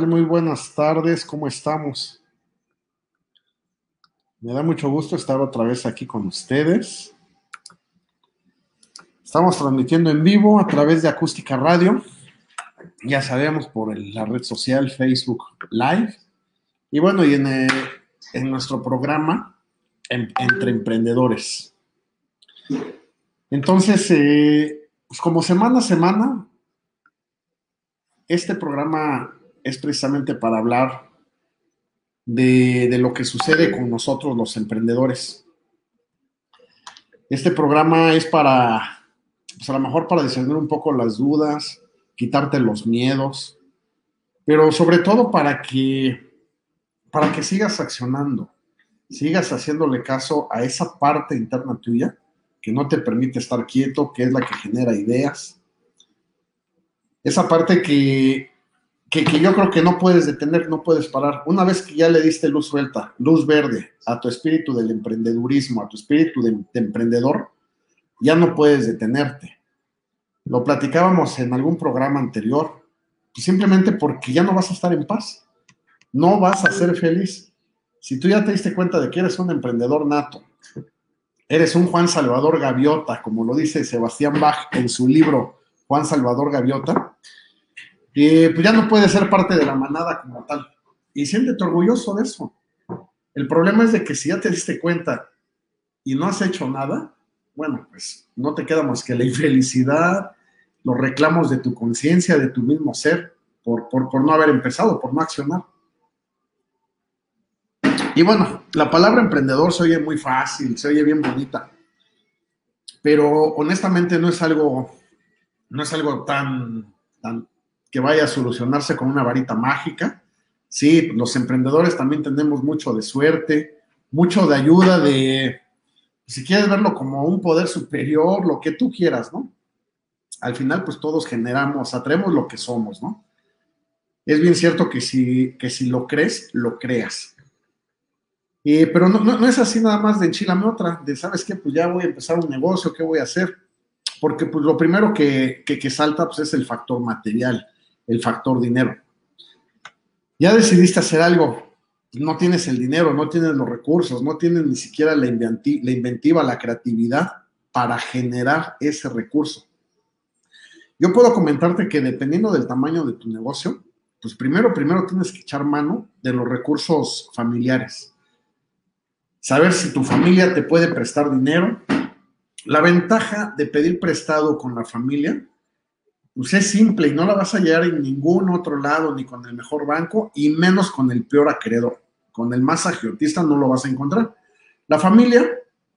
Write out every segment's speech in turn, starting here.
Muy buenas tardes, ¿cómo estamos? Me da mucho gusto estar otra vez aquí con ustedes. Estamos transmitiendo en vivo a través de Acústica Radio. Ya sabemos por la red social Facebook Live. Y bueno, y en, eh, nuestro programa Entre Emprendedores. Entonces, eh, pues como semana a semana, este programa es precisamente para hablar de, lo que sucede con nosotros los emprendedores. Este programa es para, pues a lo mejor para discernir un poco las dudas, quitarte los miedos, pero sobre todo para que, para que sigas accionando, sigas haciéndole caso a esa parte interna tuya que no te permite estar quieto, que es la que genera ideas. Esa parte que que, yo creo que no puedes detener, no puedes parar. Una vez que ya le diste luz suelta, luz verde a tu espíritu del emprendedurismo, a tu espíritu de, emprendedor, ya no puedes detenerte. Lo platicábamos en algún programa anterior, pues simplemente porque ya no vas a estar en paz, no vas a ser feliz. Si tú ya te diste cuenta de que eres un emprendedor nato, eres un Juan Salvador Gaviota, como lo dice Sebastián Bach en su libro Juan Salvador Gaviota, y pues ya no puedes ser parte de la manada como tal. Y siéntete orgulloso de eso. El problema es de que si ya te diste cuenta y no has hecho nada, bueno, pues no te queda más que la infelicidad, los reclamos de tu conciencia, de tu mismo ser, por, por, por no haber empezado, por no accionar. Y bueno, la palabra emprendedor se oye muy fácil, se oye bien bonita, pero honestamente no es algo, no es algo tan, que vaya a solucionarse con una varita mágica. Sí, los emprendedores también tenemos mucho de suerte, mucho de ayuda de, si quieres verlo como un poder superior, lo que tú quieras, ¿no? Al final, pues todos generamos, atraemos lo que somos, ¿no? Es bien cierto que si, que si lo crees, lo creas. pero no, no, es así nada más de enchilame otra, de sabes qué, pues ya voy a empezar un negocio, ¿qué voy a hacer? Porque pues lo primero que, que, que salta pues es el factor material el factor dinero. Ya decidiste hacer algo, no tienes el dinero, no tienes los recursos, no tienes ni siquiera la, inventiva, la creatividad para generar ese recurso. Yo puedo comentarte que dependiendo del tamaño de tu negocio, pues primero, primero tienes que echar mano de los recursos familiares. Saber si tu familia te puede prestar dinero. La ventaja de pedir prestado con la familia pues es simple y no la vas a hallar en ningún otro lado, ni con el mejor banco, y menos con el peor acreedor. Con el más agiotista no lo vas a encontrar. La familia,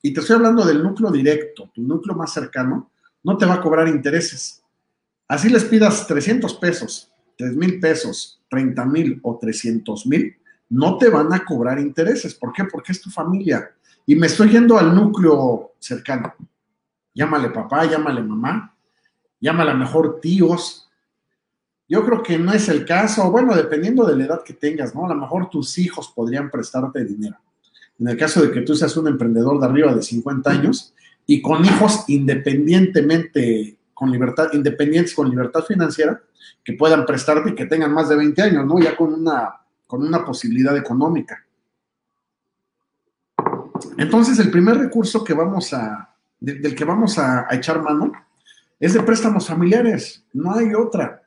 y te estoy hablando del núcleo directo, tu núcleo más cercano, no te va a cobrar intereses. Así les pidas 300 pesos, 3 mil pesos, 30 mil o 300 mil, no te van a cobrar intereses. ¿Por qué? Porque es tu familia. Y me estoy yendo al núcleo cercano. Llámale papá, llámale mamá, llámala mejor tíos. Yo creo que no es el caso, bueno, dependiendo de la edad que tengas, ¿no? A lo mejor tus hijos podrían prestarte dinero. En el caso de que tú seas un emprendedor de arriba de 50 años y con hijos independientemente, con libertad, independientes con libertad financiera, que puedan prestarte y que tengan más de 20 años, ¿no? Ya con una, con una posibilidad económica. Entonces, el primer recurso que vamos a, del que vamos a echar mano es de préstamos familiares, no hay otra.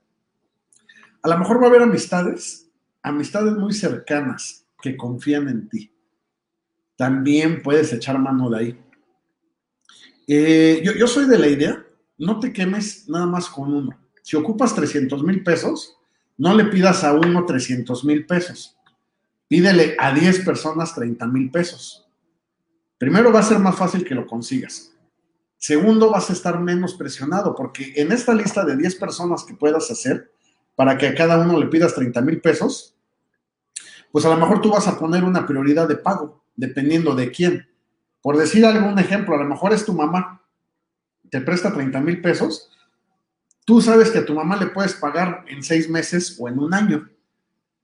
A lo mejor va a haber amistades, amistades muy cercanas que confían en ti. También puedes echar mano de ahí. Eh, yo, yo, soy de la idea, no te quemes nada más con uno. Si ocupas 300 mil pesos, no le pidas a uno 300 mil pesos. Pídele a 10 personas 30 mil pesos. Primero va a ser más fácil que lo consigas. Segundo, vas a estar menos presionado, porque en esta lista de 10 personas que puedas hacer, para que a cada uno le pidas 30 mil pesos, pues a lo mejor tú vas a poner una prioridad de pago, dependiendo de quién. Por decir algún ejemplo, a lo mejor es tu mamá, te presta 30 mil pesos, tú sabes que a tu mamá le puedes pagar en seis meses o en un año.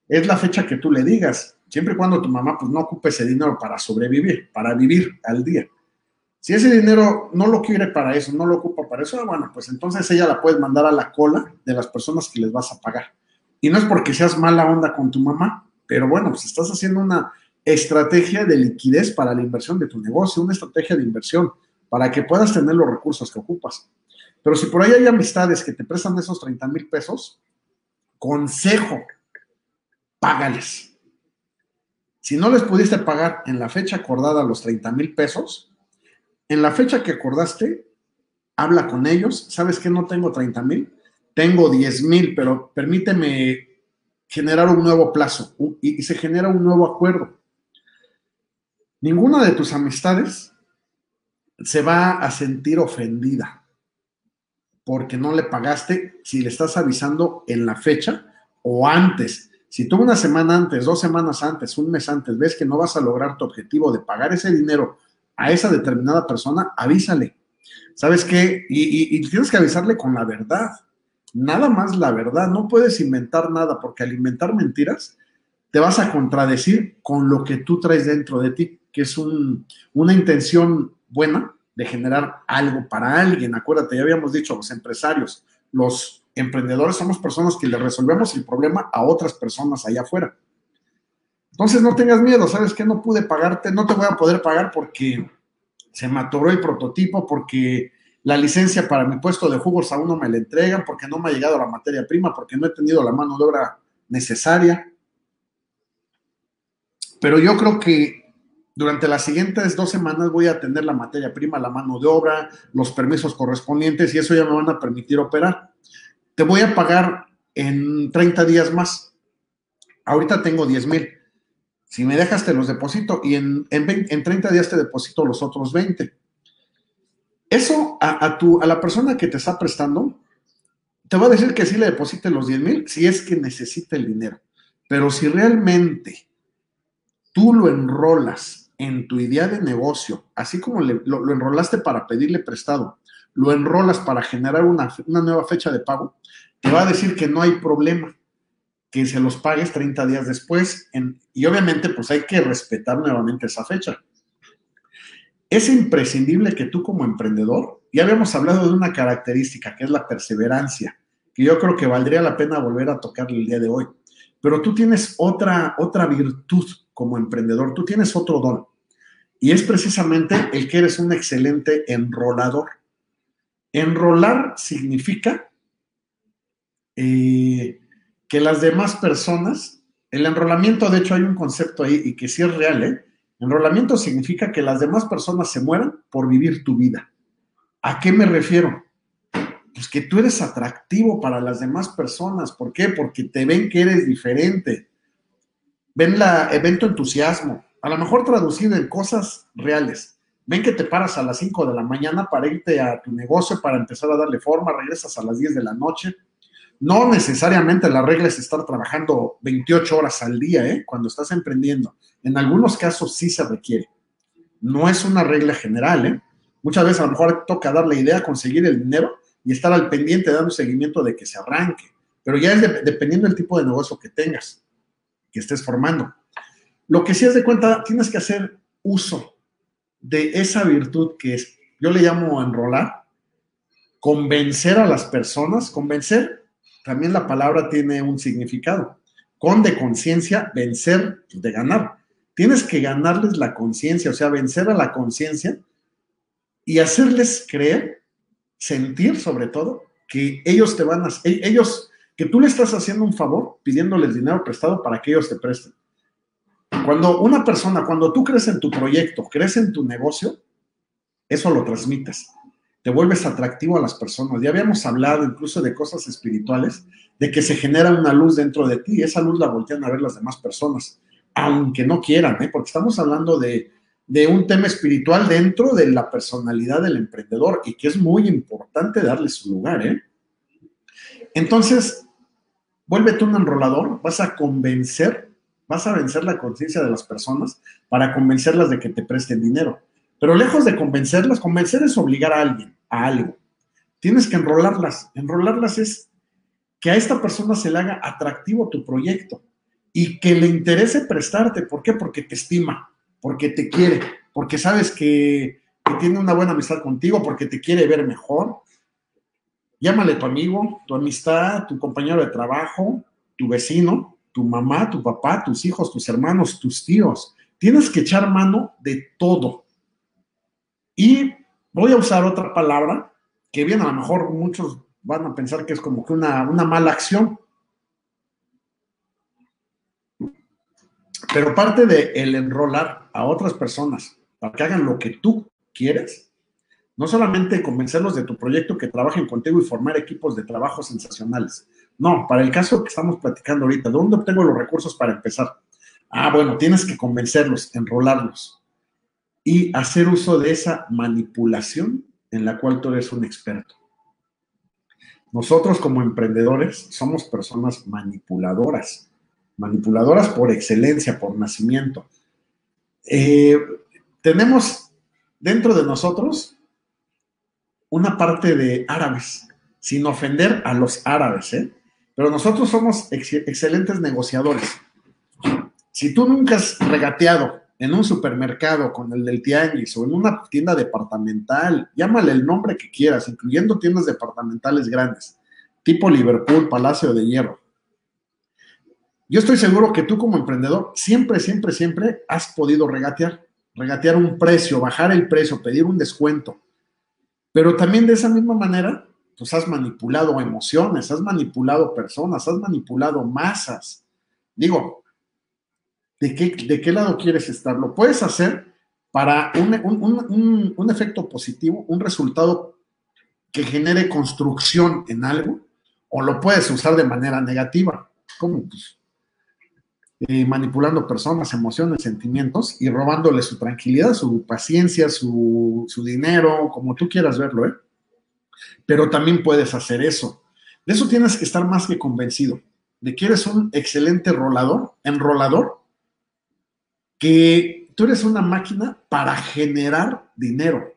Es la fecha que tú le digas, siempre y cuando tu mamá pues no ocupe ese dinero para sobrevivir, para vivir al día. Si ese dinero no lo quiere para eso, no lo ocupa para eso, bueno, pues entonces ella la puedes mandar a la cola de las personas que les vas a pagar. Y no es porque seas mala onda con tu mamá, pero bueno, pues estás haciendo una estrategia de liquidez para la inversión de tu negocio, una estrategia de inversión para que puedas tener los recursos que ocupas. Pero si por ahí hay amistades que te prestan esos 30 mil pesos, consejo, págales. Si no les pudiste pagar en la fecha acordada los 30 mil pesos, en la fecha que acordaste, habla con ellos. ¿Sabes que no tengo 30 mil? Tengo 10 mil, pero permíteme generar un nuevo plazo y, se genera un nuevo acuerdo. Ninguna de tus amistades se va a sentir ofendida porque no le pagaste si le estás avisando en la fecha o antes. Si tú una semana antes, dos semanas antes, un mes antes, ves que no vas a lograr tu objetivo de pagar ese dinero a esa determinada persona, avísale. ¿Sabes qué? Y, tienes que avisarle con la verdad. Nada más la verdad. No puedes inventar nada porque al inventar mentiras te vas a contradecir con lo que tú traes dentro de ti que es una intención buena de generar algo para alguien. Acuérdate, ya habíamos dicho, los empresarios, los emprendedores somos personas que le resolvemos el problema a otras personas allá afuera. Entonces no tengas miedo, ¿sabes qué? No pude pagarte, no te voy a poder pagar porque se me atoró el prototipo, porque la licencia para mi puesto de jugos aún no me la entregan, porque no me ha llegado la materia prima, porque no he tenido la mano de obra necesaria. Pero yo creo que durante las siguientes dos semanas voy a tener la materia prima, la mano de obra, los permisos correspondientes y eso ya me van a permitir operar. Te voy a pagar en 30 días más. Ahorita tengo 10 mil. Si me dejas, te los deposito y en, en, 30 días te deposito los otros 20. Eso a, a, tu, a la persona que te está prestando, te va a decir que sí le deposite los 10 mil si es que necesita el dinero. Pero si realmente tú lo enrolas en tu idea de negocio, así como lo, enrolaste para pedirle prestado, lo enrolas para generar una, nueva fecha de pago, te va a decir que no hay problema, que se los pagues 30 días después. y obviamente, pues hay que respetar nuevamente esa fecha. Es imprescindible que tú como emprendedor, ya habíamos hablado de una característica que es la perseverancia, que yo creo que valdría la pena volver a tocar el día de hoy. Pero tú tienes otra, otra virtud como emprendedor, tú tienes otro don. Y es precisamente el que eres un excelente enrolador. Enrolar significa eh, que las demás personas, el enrolamiento, de hecho hay un concepto ahí y que sí es real, ¿eh? Enrolamiento significa que las demás personas se mueran por vivir tu vida. ¿A qué me refiero? Pues que tú eres atractivo para las demás personas. ¿Por qué? Porque te ven que eres diferente ven la evento entusiasmo, a lo mejor traducido en cosas reales. Ven que te paras a las 5 de la mañana para irte a tu negocio, para empezar a darle forma, regresas a las 10 de la noche. No necesariamente la regla es estar trabajando 28 horas al día, ¿eh? cuando estás emprendiendo. En algunos casos sí se requiere. No es una regla general, ¿eh? Muchas veces a lo mejor toca dar la idea, conseguir el dinero y estar al pendiente dando seguimiento de que se arranque. Pero ya es dependiendo del tipo de negocio que tengas que estés formando. Lo que sí es de cuenta, tienes que hacer uso de esa virtud que es, yo le llamo enrolar, convencer a las personas, convencer, también la palabra tiene un significado. Con de conciencia, vencer, de ganar. Tienes que ganarles la conciencia, o sea, vencer a la conciencia y hacerles creer, sentir sobre todo, que ellos te van a, ellos que tú le estás haciendo un favor pidiéndoles dinero prestado para que ellos te presten. Cuando una persona, cuando tú crees en tu proyecto, crees en tu negocio, eso lo transmites. Te vuelves atractivo a las personas. Ya habíamos hablado incluso de cosas espirituales, de que se genera una luz dentro de ti y esa luz la voltean a ver las demás personas, aunque no quieran, ¿eh? porque estamos hablando de, de un tema espiritual dentro de la personalidad del emprendedor y que es muy importante darle su lugar. ¿eh? Entonces, vuélvete un enrolador, vas a convencer, vas a vencer la conciencia de las personas para convencerlas de que te presten dinero. Pero lejos de convencerlas, convencer es obligar a alguien a algo. Tienes que enrolarlas. Enrolarlas es que a esta persona se le haga atractivo tu proyecto y que le interese prestarte. ¿Por qué? Porque te estima, porque te quiere, porque sabes que, tiene una buena amistad contigo, porque te quiere ver mejor. Llámale tu amigo, tu amistad, tu compañero de trabajo, tu vecino, tu mamá, tu papá, tus hijos, tus hermanos, tus tíos. Tienes que echar mano de todo. Y voy a usar otra palabra que bien, a lo mejor muchos van a pensar que es como que una, mala acción. Pero parte de el enrolar a otras personas para que hagan lo que tú quieres, no solamente convencerlos de tu proyecto, que trabajen contigo y formar equipos de trabajo sensacionales. No, para el caso que estamos platicando ahorita, ¿de dónde obtengo los recursos para empezar? Ah, bueno, tienes que convencerlos, enrolarlos y hacer uso de esa manipulación en la cual tú eres un experto. Nosotros como emprendedores somos personas manipuladoras, manipuladoras por excelencia, por nacimiento. Eh, tenemos dentro de nosotros una parte de árabes, sin ofender a los árabes, ¿eh? pero nosotros somos excelentes negociadores. Si tú nunca has regateado en un supermercado con el del tianguis o en una tienda departamental, llámale el nombre que quieras, incluyendo tiendas departamentales grandes, tipo Liverpool, Palacio de Hierro. Yo estoy seguro que tú como emprendedor siempre, siempre, siempre has podido regatear, regatear un precio, bajar el precio, pedir un descuento. Pero también de esa misma manera, pues has manipulado emociones, has manipulado personas, has manipulado masas. Digo, de qué, lado quieres estar. Lo puedes hacer para un, efecto positivo, un resultado que genere construcción en algo, o lo puedes usar de manera negativa, como pues, eh, manipulando personas, emociones, sentimientos y robándole su tranquilidad, su paciencia, su, su dinero, como tú quieras verlo, ¿eh? Pero también puedes hacer eso. De eso tienes que estar más que convencido, de que eres un excelente rolador, enrolador, que tú eres una máquina para generar dinero.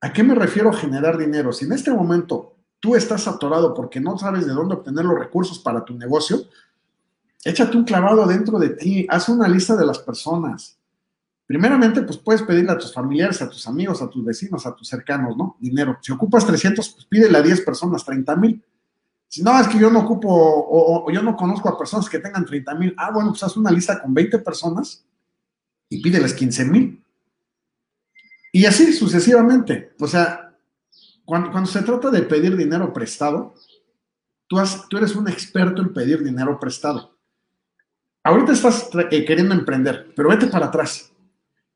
¿A qué me refiero generar dinero? Si en este momento tú estás atorado porque no sabes de dónde obtener los recursos para tu negocio, échate un clavado dentro de ti, haz una lista de las personas. Primeramente, pues puedes pedirle a tus familiares, a tus amigos, a tus vecinos, a tus cercanos, ¿no? Dinero. Si ocupas 300, pues pídele a 10 personas 30 mil. Si no, es que yo no ocupo o, o, yo no conozco a personas que tengan 30 mil. Ah, bueno, pues haz una lista con 20 personas y pídeles 15 mil. Y así sucesivamente. O sea, cuando, se trata de pedir dinero prestado, tú, tú eres un experto en pedir dinero prestado. Ahorita estás eh, queriendo emprender, pero vete para atrás.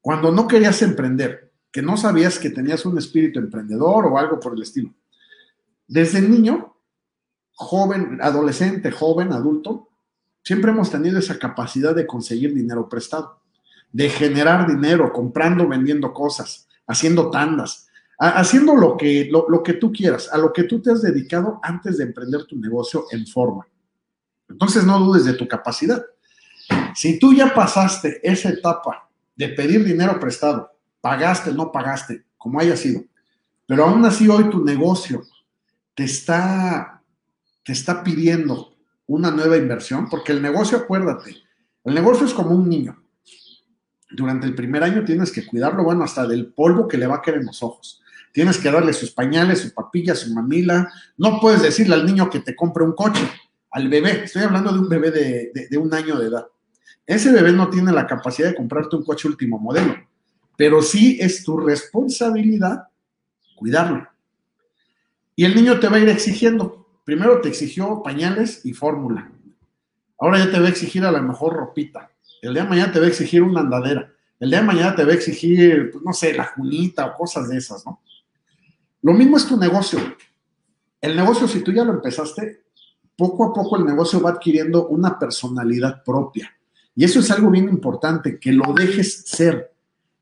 Cuando no querías emprender, que no sabías que tenías un espíritu emprendedor o algo por el estilo. Desde niño, joven, adolescente, joven, adulto, siempre hemos tenido esa capacidad de conseguir dinero prestado de generar dinero, comprando, vendiendo cosas, haciendo tandas, haciendo lo que, lo, que tú quieras, a lo que tú te has dedicado antes de emprender tu negocio en forma. Entonces no dudes de tu capacidad. Si tú ya pasaste esa etapa de pedir dinero prestado, pagaste, no pagaste, como haya sido, pero aún así hoy tu negocio te está, te está pidiendo una nueva inversión, porque el negocio, acuérdate, el negocio es como un niño durante el primer año tienes que cuidarlo, bueno, hasta del polvo que le va a caer en los ojos. Tienes que darle sus pañales, su papilla, su mamila. No puedes decirle al niño que te compre un coche, al bebé. Estoy hablando de un bebé de, un año de edad. Ese bebé no tiene la capacidad de comprarte un coche último modelo, pero sí es tu responsabilidad cuidarlo. Y el niño te va a ir exigiendo. Primero te exigió pañales y fórmula. Ahora ya te va a exigir a lo mejor ropita. El día de mañana te va a exigir una andadera. El día de mañana te va a exigir, pues, no sé, la junita o cosas de esas, ¿no? Lo mismo es tu negocio. El negocio, si tú ya lo empezaste, poco a poco el negocio va adquiriendo una personalidad propia. Y eso es algo bien importante, que lo dejes ser,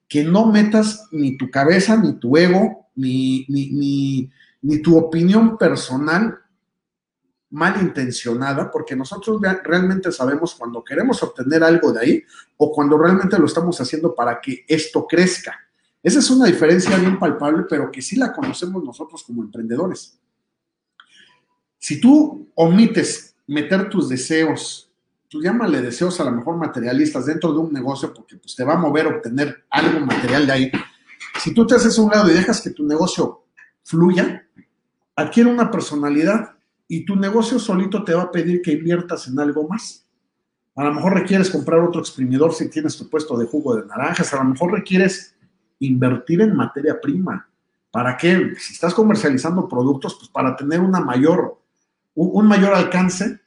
que no metas ni tu cabeza, ni tu ego, ni, ni, ni tu opinión personal malintencionada, porque nosotros realmente sabemos cuando queremos obtener algo de ahí o cuando realmente lo estamos haciendo para que esto crezca. Esa es una diferencia bien palpable, pero que sí la conocemos nosotros como emprendedores. Si tú omites meter tus deseos, tú llámale deseos a lo mejor materialistas dentro de un negocio, porque pues, te va a mover a obtener algo material de ahí. Si tú te haces un lado y dejas que tu negocio fluya, adquiere una personalidad y tu negocio solito te va a pedir que inviertas en algo más. A lo mejor requieres comprar otro exprimidor si tienes tu puesto de jugo de naranjas, a lo mejor requieres invertir en materia prima. ¿Para qué? Si estás comercializando productos, pues para tener una mayor, un, mayor alcance,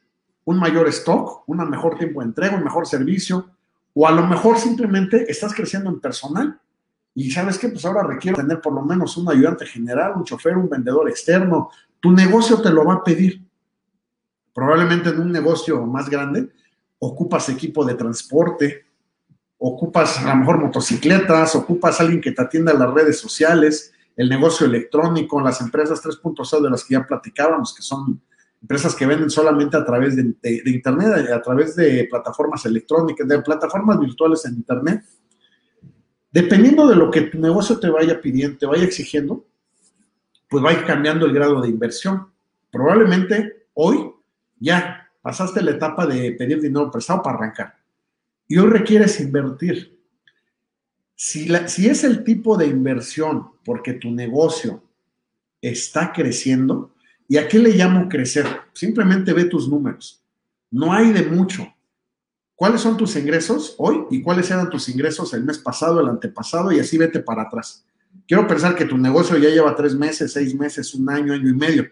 un mayor stock, un mejor tiempo de entrega, un mejor servicio, o a lo mejor simplemente estás creciendo en personal y sabes que pues ahora requiero tener por lo menos un ayudante general, un chofer, un vendedor externo. Tu negocio te lo va a pedir. Probablemente en un negocio más grande ocupas equipo de transporte, ocupas a lo mejor motocicletas, ocupas alguien que te atienda en las redes sociales, el negocio electrónico, las empresas 3.0 de las que ya platicábamos, que son empresas que venden solamente a través de, de Internet, a través de plataformas electrónicas, de plataformas virtuales en Internet Dependiendo de lo que tu negocio te vaya pidiendo, te vaya exigiendo, pues va a ir cambiando el grado de inversión. Probablemente hoy ya pasaste la etapa de pedir dinero prestado para arrancar y hoy requieres invertir. Si, si es el tipo de inversión porque tu negocio está creciendo, ¿y a qué le llamo crecer? Simplemente ve tus números. No hay de mucho cuáles son tus ingresos hoy y cuáles eran tus ingresos el mes pasado, el antepasado y así vete para atrás. Quiero pensar que tu negocio ya lleva tres meses, seis meses, un año, año y medio.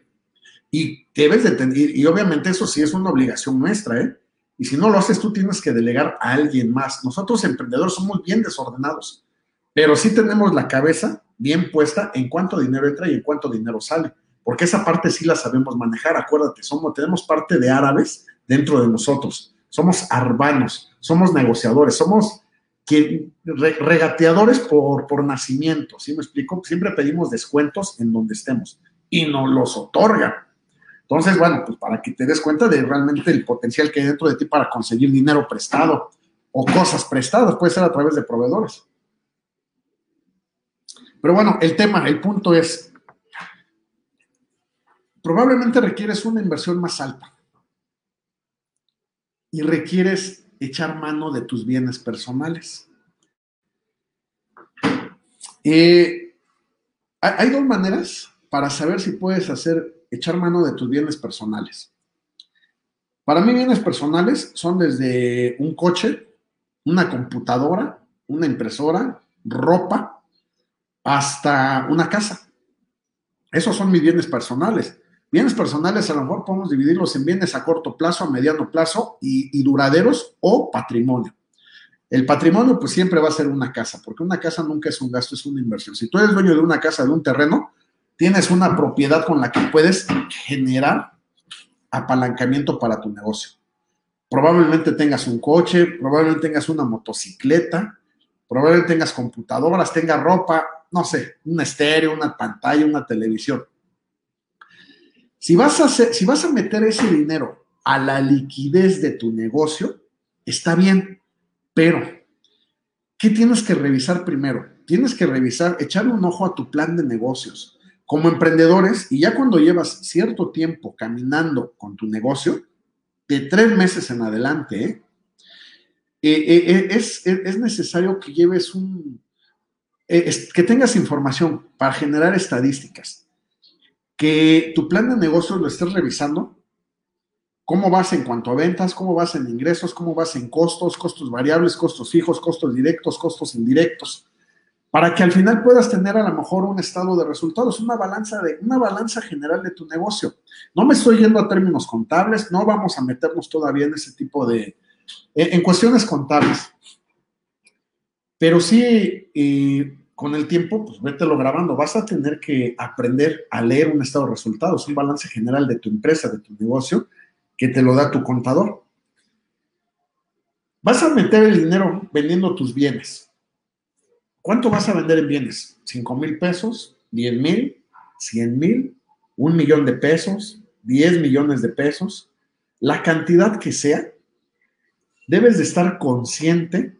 Y debes de tener, y obviamente eso sí es una obligación nuestra, ¿eh? Y si no lo haces, tú tienes que delegar a alguien más. Nosotros emprendedores somos bien desordenados, pero sí tenemos la cabeza bien puesta en cuánto dinero entra y en cuánto dinero sale, porque esa parte sí la sabemos manejar. Acuérdate, somos, tenemos parte de árabes dentro de nosotros somos arbanos, somos negociadores, somos regateadores por, por nacimiento, ¿sí me explico? Siempre pedimos descuentos en donde estemos y nos los otorgan. Entonces, bueno, pues para que te des cuenta de realmente el potencial que hay dentro de ti para conseguir dinero prestado o cosas prestadas, puede ser a través de proveedores. Pero bueno, el tema, el punto es, probablemente requieres una inversión más alta y requieres echar mano de tus bienes personales. Eh, hay dos maneras para saber si puedes hacer echar mano de tus bienes personales. Para mí bienes personales son desde un coche, una computadora, una impresora, ropa, hasta una casa. Esos son mis bienes personales. Bienes personales a lo mejor podemos dividirlos en bienes a corto plazo, a mediano plazo y, duraderos o patrimonio. El patrimonio pues siempre va a ser una casa, porque una casa nunca es un gasto, es una inversión. Si tú eres dueño de una casa, de un terreno, tienes una propiedad con la que puedes generar apalancamiento para tu negocio. Probablemente tengas un coche, probablemente tengas una motocicleta, probablemente tengas computadoras, tengas ropa, no sé, un estéreo, una pantalla, una televisión. Si vas, a si vas a meter ese dinero a la liquidez de tu negocio, está bien, pero ¿qué tienes que revisar primero? Tienes que revisar, echar un ojo a tu plan de negocios. Como emprendedores, y ya cuando llevas cierto tiempo caminando con tu negocio, de tres meses en adelante, ¿eh? Eh, eh, es, es, necesario que lleves un, que tengas información para generar estadísticas que tu plan de negocios lo estés revisando. ¿Cómo vas en cuanto a ventas? ¿Cómo vas en ingresos? ¿Cómo vas en costos? Costos variables, costos fijos, costos directos, costos indirectos. Para que al final puedas tener a lo mejor un estado de resultados, una balanza, de, una balanza general de tu negocio. No me estoy yendo a términos contables, no vamos a meternos todavía en ese tipo de, en cuestiones contables. Pero sí, eh, con el tiempo, pues vételo grabando. Vas a tener que aprender a leer un estado de resultados, un balance general de tu empresa, de tu negocio, que te lo da tu contador. Vas a meter el dinero vendiendo tus bienes. ¿Cuánto vas a vender en bienes? ¿5 mil pesos? ¿10 mil? ¿100 mil? ¿Un millón de pesos? 10 millones de pesos, la cantidad que sea, debes de estar consciente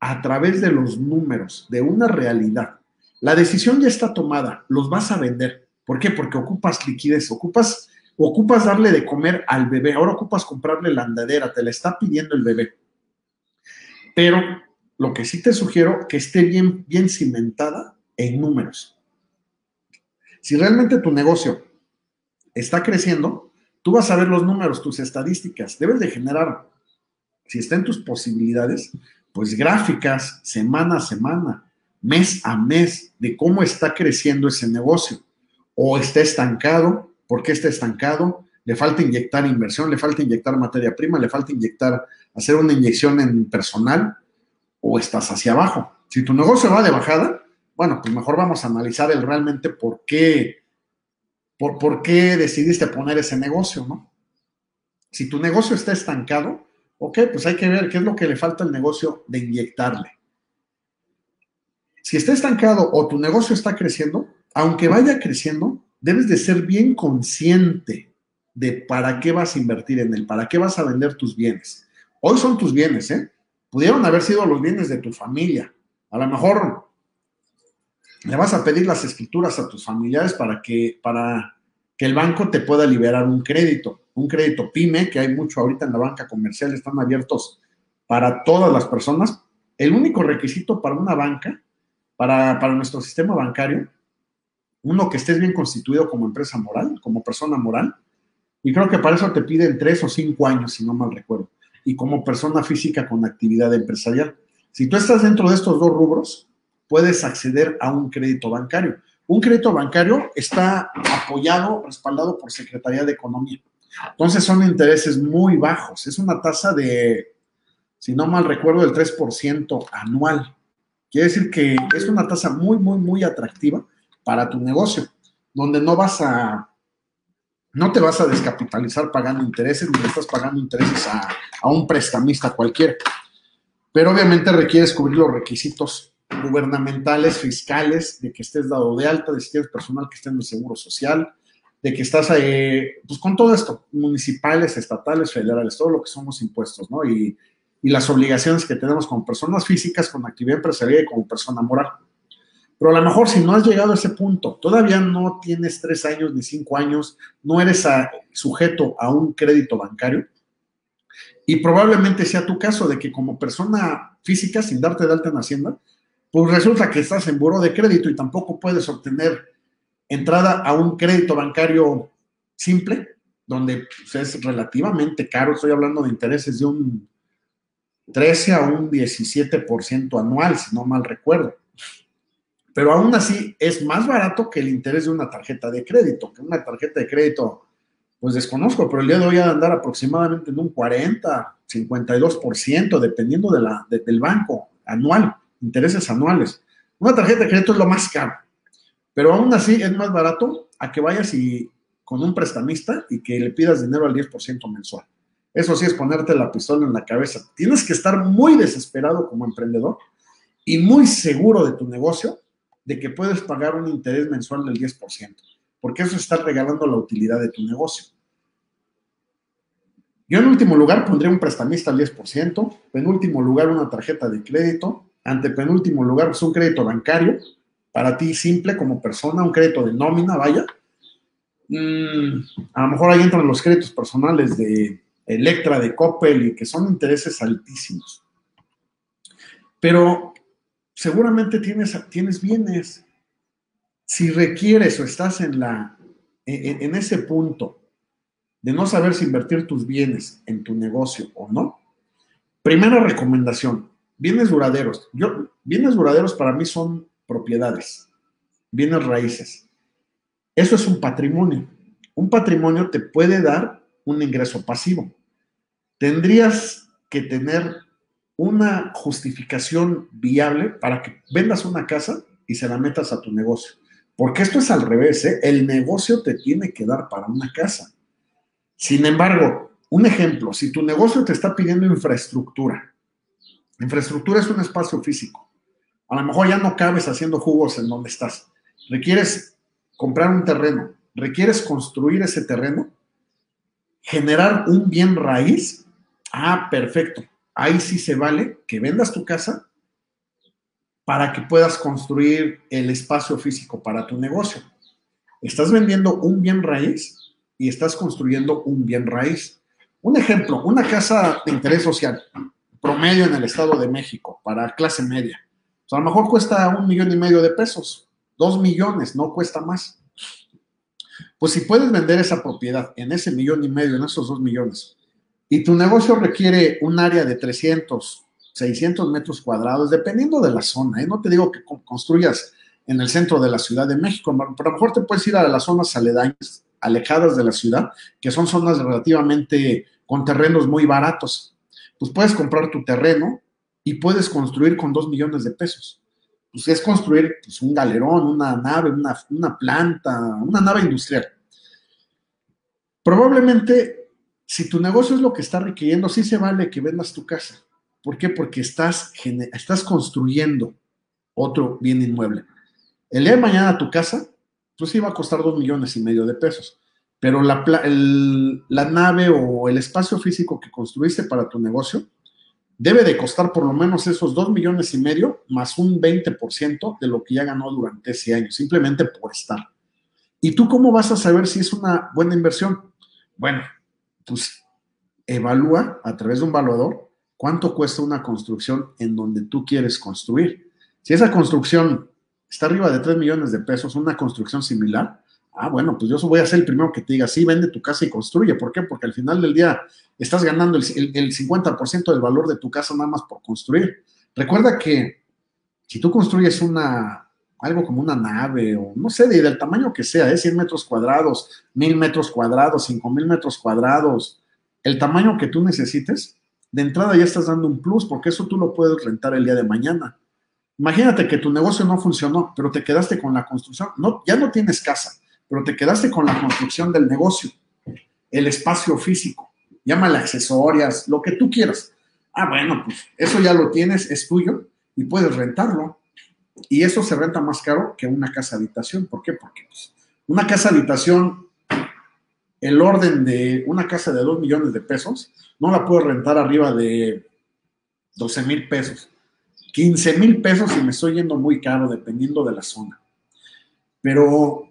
a través de los números, de una realidad. La decisión ya está tomada, los vas a vender. ¿Por qué? Porque ocupas liquidez, ocupas, ocupas darle de comer al bebé, ahora ocupas comprarle la andadera, te la está pidiendo el bebé. Pero lo que sí te sugiero que esté bien, bien cimentada en números. Si realmente tu negocio está creciendo, tú vas a ver los números, tus estadísticas. Debes de generar, si está en tus posibilidades, pues gráficas semana a semana, mes a mes, de cómo está creciendo ese negocio. O está estancado, ¿por qué está estancado? Le falta inyectar inversión, le falta inyectar materia prima, le falta inyectar, hacer una inyección en personal, o estás hacia abajo. Si tu negocio va de bajada, bueno, pues mejor vamos a analizar el realmente por qué, por, por qué decidiste poner ese negocio, ¿no? Si tu negocio está estancado, ok, pues hay que ver qué es lo que le falta al negocio de inyectarle. Si está estancado o tu negocio está creciendo, aunque vaya creciendo, debes de ser bien consciente de para qué vas a invertir en él, para qué vas a vender tus bienes. Hoy son tus bienes, ¿eh? Pudieron haber sido los bienes de tu familia. A lo mejor le vas a pedir las escrituras a tus familiares para que, para que el banco te pueda liberar un crédito, un crédito pyme, que hay mucho ahorita en la banca comercial, están abiertos para todas las personas. El único requisito para una banca, para, para nuestro sistema bancario, uno que estés bien constituido como empresa moral, como persona moral, y creo que para eso te piden tres o cinco años, si no mal recuerdo y como persona física con actividad empresarial. Si tú estás dentro de estos dos rubros, puedes acceder a un crédito bancario. Un crédito bancario está apoyado, respaldado por Secretaría de Economía. Entonces son intereses muy bajos. Es una tasa de, si no mal recuerdo, del 3% anual. Quiere decir que es una tasa muy, muy, muy atractiva para tu negocio, donde no vas a no te vas a descapitalizar pagando intereses, ni estás pagando intereses a, un prestamista cualquiera. Pero obviamente requieres cubrir los requisitos gubernamentales, fiscales, de que estés dado de alta, de si tienes personal que esté en el seguro social, de que estás eh, pues con todo esto, municipales, estatales, federales, todo lo que son los impuestos, ¿no? Y, y las obligaciones que tenemos como personas físicas, con actividad empresarial y como persona moral. Pero a lo mejor si no has llegado a ese punto, todavía no tienes tres años ni cinco años, no eres sujeto a un crédito bancario, y probablemente sea tu caso de que como persona física, sin darte de alta en Hacienda, pues resulta que estás en buro de crédito y tampoco puedes obtener entrada a un crédito bancario simple, donde pues, es relativamente caro, estoy hablando de intereses de un 13 a un 17% anual, si no mal recuerdo pero aún así es más barato que el interés de una tarjeta de crédito, que una tarjeta de crédito, pues desconozco, pero el día de hoy a andar aproximadamente en un 40, 52%, dependiendo de la, del banco anual, intereses anuales. Una tarjeta de crédito es lo más caro, pero aún así es más barato a que vayas y con un prestamista y que le pidas dinero al 10% mensual. Eso sí es ponerte la pistola en la cabeza. Tienes que estar muy desesperado como emprendedor y muy seguro de tu negocio de que puedes pagar un interés mensual del 10%, porque eso está regalando la utilidad de tu negocio. Yo en último lugar pondría un prestamista al 10%, en último lugar una tarjeta de crédito, ante penúltimo lugar pues un crédito bancario, para ti simple como persona, un crédito de nómina, vaya. Mm, a lo mejor ahí entran los créditos personales de Electra, de Coppel, que son intereses altísimos. Pero seguramente tienes, tienes bienes. Si requieres o estás en, la, en, ese punto de no saber si invertir tus bienes en tu negocio o no, primera recomendación, bienes duraderos. Yo, bienes duraderos para mí son propiedades, bienes raíces. Eso es un patrimonio. Un patrimonio te puede dar un ingreso pasivo. Tendrías que tener una justificación viable para que vendas una casa y se la metas a tu negocio. Porque esto es al revés, ¿eh? el negocio te tiene que dar para una casa. Sin embargo, un ejemplo, si tu negocio te está pidiendo infraestructura, infraestructura es un espacio físico, a lo mejor ya no cabes haciendo jugos en donde estás, requieres comprar un terreno, requieres construir ese terreno, generar un bien raíz, ah, perfecto. Ahí sí se vale que vendas tu casa para que puedas construir el espacio físico para tu negocio. Estás vendiendo un bien raíz y estás construyendo un bien raíz. Un ejemplo, una casa de interés social promedio en el Estado de México para clase media. A lo mejor cuesta un millón y medio de pesos, dos millones, no cuesta más. Pues si puedes vender esa propiedad en ese millón y medio, en esos dos millones, y tu negocio requiere un área de 300, 600 metros cuadrados, dependiendo de la zona, ¿eh? no te digo que construyas en el centro de la Ciudad de México, pero a lo mejor te puedes ir a las zonas aledañas, alejadas de la ciudad, que son zonas relativamente con terrenos muy baratos. Pues puedes comprar tu terreno y puedes construir con dos millones de pesos. Pues es construir pues, un galerón, una nave, una, una planta, una nave industrial. Probablemente, si tu negocio es lo que está requiriendo, sí se vale que vendas tu casa. ¿Por qué? Porque estás, estás construyendo otro bien inmueble. El día de mañana tu casa, pues sí va a costar dos millones y medio de pesos, pero la, la nave o el espacio físico que construiste para tu negocio debe de costar por lo menos esos dos millones y medio más un 20% de lo que ya ganó durante ese año, simplemente por estar. ¿Y tú cómo vas a saber si es una buena inversión? Bueno, pues evalúa a través de un valuador cuánto cuesta una construcción en donde tú quieres construir. Si esa construcción está arriba de 3 millones de pesos, una construcción similar, ah, bueno, pues yo voy a ser el primero que te diga, sí, vende tu casa y construye. ¿Por qué? Porque al final del día estás ganando el, 50% del valor de tu casa nada más por construir. Recuerda que si tú construyes una, algo como una nave o no sé, del tamaño que sea, ¿eh? 100 metros cuadrados, 1000 metros cuadrados, 5000 metros cuadrados, el tamaño que tú necesites, de entrada ya estás dando un plus porque eso tú lo puedes rentar el día de mañana. Imagínate que tu negocio no funcionó, pero te quedaste con la construcción. No, ya no tienes casa, pero te quedaste con la construcción del negocio, el espacio físico, llámale accesorias, lo que tú quieras. Ah, bueno, pues eso ya lo tienes, es tuyo y puedes rentarlo. Y eso se renta más caro que una casa habitación. ¿Por qué? Porque pues, una casa habitación, el orden de una casa de 2 millones de pesos, no la puedo rentar arriba de 12 mil pesos. 15 mil pesos y me estoy yendo muy caro dependiendo de la zona. Pero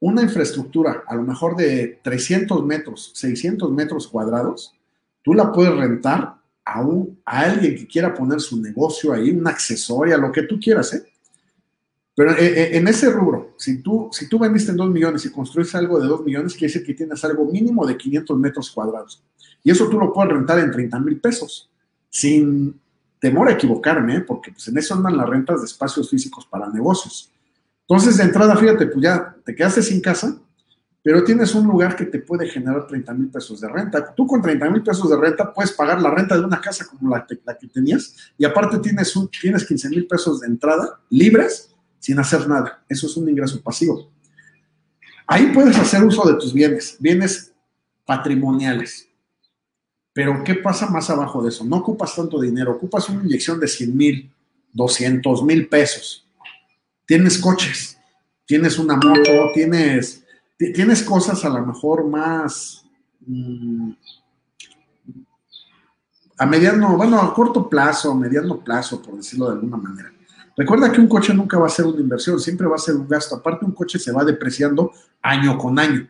una infraestructura a lo mejor de 300 metros, 600 metros cuadrados, tú la puedes rentar a, un, a alguien que quiera poner su negocio ahí, una accesoria, lo que tú quieras, ¿eh? Pero eh, eh, en ese rubro, si tú, si tú vendiste en 2 millones y construyes algo de 2 millones, quiere decir que tienes algo mínimo de 500 metros cuadrados. Y eso tú lo puedes rentar en 30 mil pesos, sin temor a equivocarme, ¿eh? porque pues, en eso andan las rentas de espacios físicos para negocios. Entonces, de entrada, fíjate, pues ya te quedaste sin casa, pero tienes un lugar que te puede generar 30 mil pesos de renta. Tú con 30 mil pesos de renta puedes pagar la renta de una casa como la, que tenías y aparte tienes, un, tienes 15 mil pesos de entrada libres sin hacer nada. Eso es un ingreso pasivo. Ahí puedes hacer uso de tus bienes, bienes patrimoniales. Pero ¿qué pasa más abajo de eso? No ocupas tanto dinero, ocupas una inyección de 100 mil, 200 mil pesos. Tienes coches, tienes una moto, tienes, tienes cosas a lo mejor más mm, a mediano, bueno, a corto plazo, a mediano plazo, por decirlo de alguna manera. Recuerda que un coche nunca va a ser una inversión, siempre va a ser un gasto. Aparte, un coche se va depreciando año con año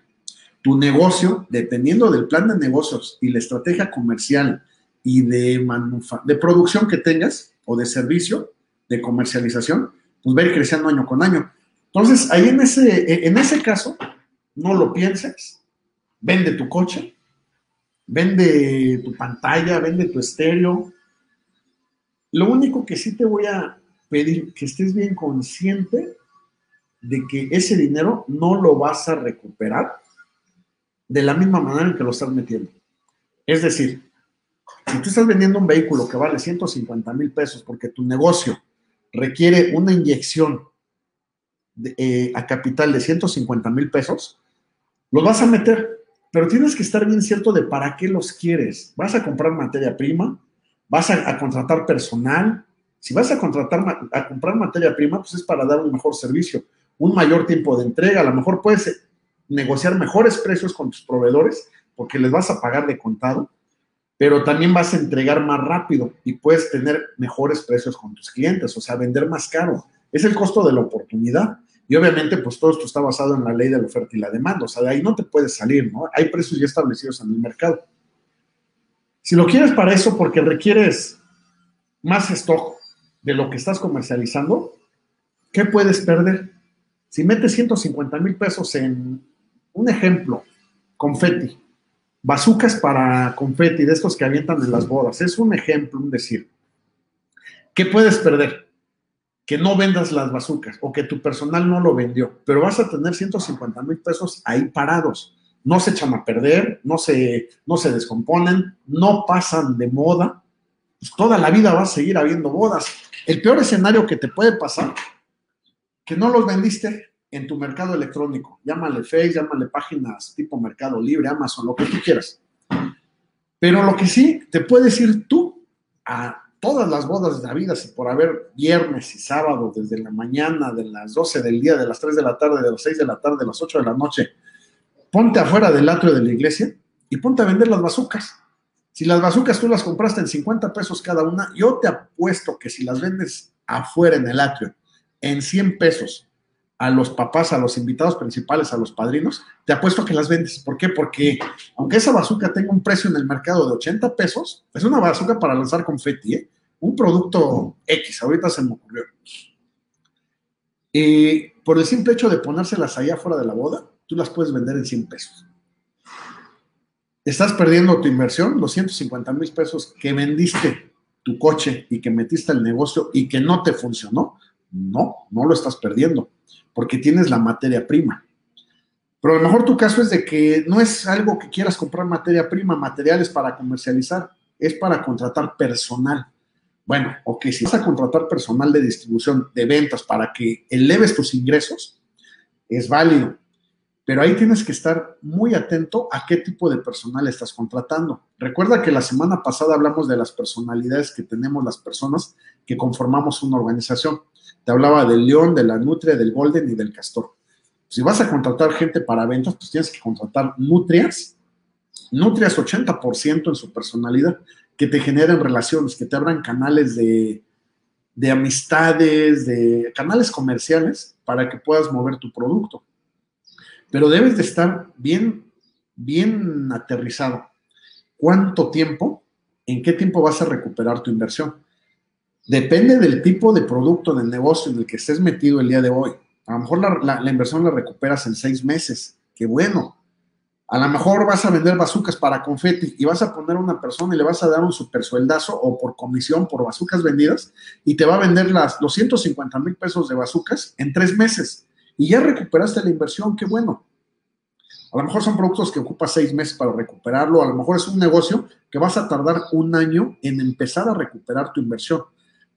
tu negocio, dependiendo del plan de negocios y la estrategia comercial y de, de producción que tengas o de servicio, de comercialización, pues ir creciendo año con año. Entonces, ahí en ese, en ese caso, no lo pienses, vende tu coche, vende tu pantalla, vende tu estéreo. Lo único que sí te voy a pedir que estés bien consciente de que ese dinero no lo vas a recuperar de la misma manera en que lo estás metiendo. Es decir, si tú estás vendiendo un vehículo que vale 150 mil pesos porque tu negocio requiere una inyección eh, a capital de 150 mil pesos, los vas a meter, pero tienes que estar bien cierto de para qué los quieres. ¿Vas a comprar materia prima? ¿Vas a, a contratar personal? Si vas a contratar, a comprar materia prima, pues es para dar un mejor servicio, un mayor tiempo de entrega. A lo mejor puedes negociar mejores precios con tus proveedores porque les vas a pagar de contado, pero también vas a entregar más rápido y puedes tener mejores precios con tus clientes, o sea, vender más caro. Es el costo de la oportunidad. Y obviamente, pues todo esto está basado en la ley de la oferta y la demanda, o sea, de ahí no te puedes salir, ¿no? Hay precios ya establecidos en el mercado. Si lo quieres para eso, porque requieres más stock de lo que estás comercializando, ¿qué puedes perder? Si metes 150 mil pesos en un ejemplo, confeti, bazucas para confeti, de estos que avientan en las bodas, es un ejemplo, un decir. ¿Qué puedes perder? Que no vendas las bazucas o que tu personal no lo vendió, pero vas a tener 150 mil pesos ahí parados. No se echan a perder, no se, no se descomponen, no pasan de moda. Pues toda la vida va a seguir habiendo bodas. El peor escenario que te puede pasar que no los vendiste en tu mercado electrónico. Llámale Face, llámale páginas tipo Mercado Libre, Amazon, lo que tú quieras. Pero lo que sí te puedes ir tú a todas las bodas de la vida, si por haber viernes y sábado, desde la mañana, de las 12 del día, de las 3 de la tarde, de las 6 de la tarde, de las 8 de la noche, ponte afuera del atrio de la iglesia y ponte a vender las bazucas. Si las bazucas tú las compraste en 50 pesos cada una, yo te apuesto que si las vendes afuera en el atrio en 100 pesos a los papás, a los invitados principales, a los padrinos, te apuesto que las vendes. ¿Por qué? Porque aunque esa bazooka tenga un precio en el mercado de 80 pesos, es una bazooka para lanzar confeti, ¿eh? un producto X, ahorita se me ocurrió. Y por el simple hecho de ponérselas allá fuera de la boda, tú las puedes vender en 100 pesos. Estás perdiendo tu inversión, los 150 mil pesos que vendiste tu coche y que metiste al negocio y que no te funcionó, no, no lo estás perdiendo, porque tienes la materia prima. Pero a lo mejor tu caso es de que no es algo que quieras comprar materia prima, materiales para comercializar, es para contratar personal. Bueno, ok, si vas a contratar personal de distribución, de ventas, para que eleves tus ingresos, es válido. Pero ahí tienes que estar muy atento a qué tipo de personal estás contratando. Recuerda que la semana pasada hablamos de las personalidades que tenemos las personas que conformamos una organización. Te hablaba del león, de la nutria, del golden y del castor. Si vas a contratar gente para ventas, pues tienes que contratar nutrias, nutrias 80% en su personalidad, que te generen relaciones, que te abran canales de, de amistades, de canales comerciales para que puedas mover tu producto. Pero debes de estar bien, bien aterrizado. ¿Cuánto tiempo? ¿En qué tiempo vas a recuperar tu inversión? Depende del tipo de producto, del negocio en el que estés metido el día de hoy. A lo mejor la, inversión la recuperas en seis meses. Qué bueno. A lo mejor vas a vender bazucas para confeti y vas a poner a una persona y le vas a dar un super sueldazo o por comisión por bazucas vendidas y te va a vender las, los 150 mil pesos de bazucas en tres meses y ya recuperaste la inversión. Qué bueno. A lo mejor son productos que ocupa seis meses para recuperarlo. A lo mejor es un negocio que vas a tardar un año en empezar a recuperar tu inversión.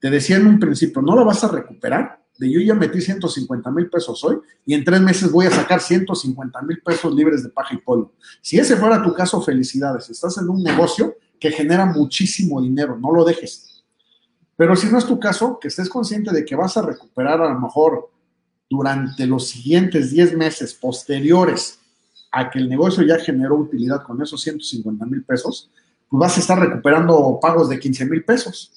Te decía en un principio, no la vas a recuperar. De yo ya metí 150 mil pesos hoy y en tres meses voy a sacar 150 mil pesos libres de paja y polvo. Si ese fuera tu caso, felicidades. Estás en un negocio que genera muchísimo dinero, no lo dejes. Pero si no es tu caso, que estés consciente de que vas a recuperar a lo mejor durante los siguientes 10 meses posteriores a que el negocio ya generó utilidad con esos 150 mil pesos, pues vas a estar recuperando pagos de 15 mil pesos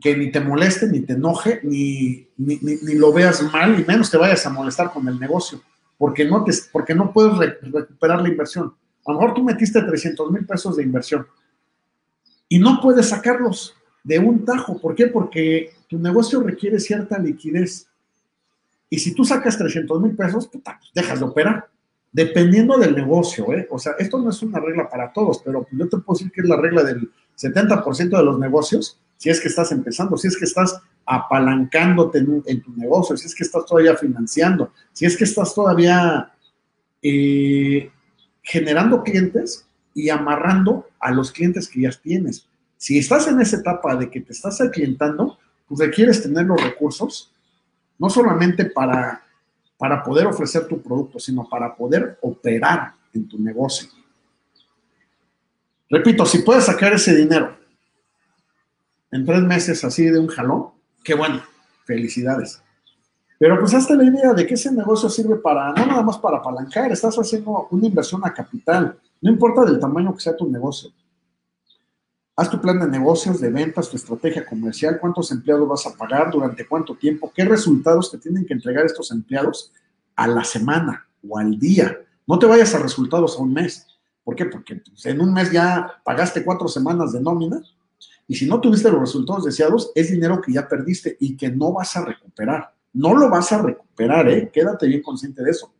que ni te moleste, ni te enoje, ni, ni, lo veas mal, y menos te vayas a molestar con el negocio, porque no, te, porque no puedes recuperar la inversión. A lo mejor tú metiste 300 mil pesos de inversión y no puedes sacarlos de un tajo. ¿Por qué? Porque tu negocio requiere cierta liquidez. Y si tú sacas 300 mil pesos, pues dejas de operar. Dependiendo del negocio, ¿eh? O sea, esto no es una regla para todos, pero yo te puedo decir que es la regla del 70% de los negocios si es que estás empezando, si es que estás apalancándote en, tu negocio, si es que estás todavía financiando, si es que estás todavía eh, generando clientes y amarrando a los clientes que ya tienes. Si estás en esa etapa de que te estás aclientando, pues requieres tener los recursos, no solamente para, para poder ofrecer tu producto, sino para poder operar en tu negocio. Repito, si puedes sacar ese dinero en tres meses así de un jalón, qué bueno, felicidades. Pero pues hasta la idea de que ese negocio sirve para, no nada más para apalancar, estás haciendo una inversión a capital, no importa del tamaño que sea tu negocio. Haz tu plan de negocios, de ventas, tu estrategia comercial, cuántos empleados vas a pagar, durante cuánto tiempo, qué resultados te tienen que entregar estos empleados a la semana o al día. No te vayas a resultados a un mes. ¿Por qué? Porque pues, en un mes ya pagaste cuatro semanas de nómina y si no tuviste los resultados deseados, es dinero que ya perdiste y que no vas a recuperar. No lo vas a recuperar, ¿eh? Quédate bien consciente de eso.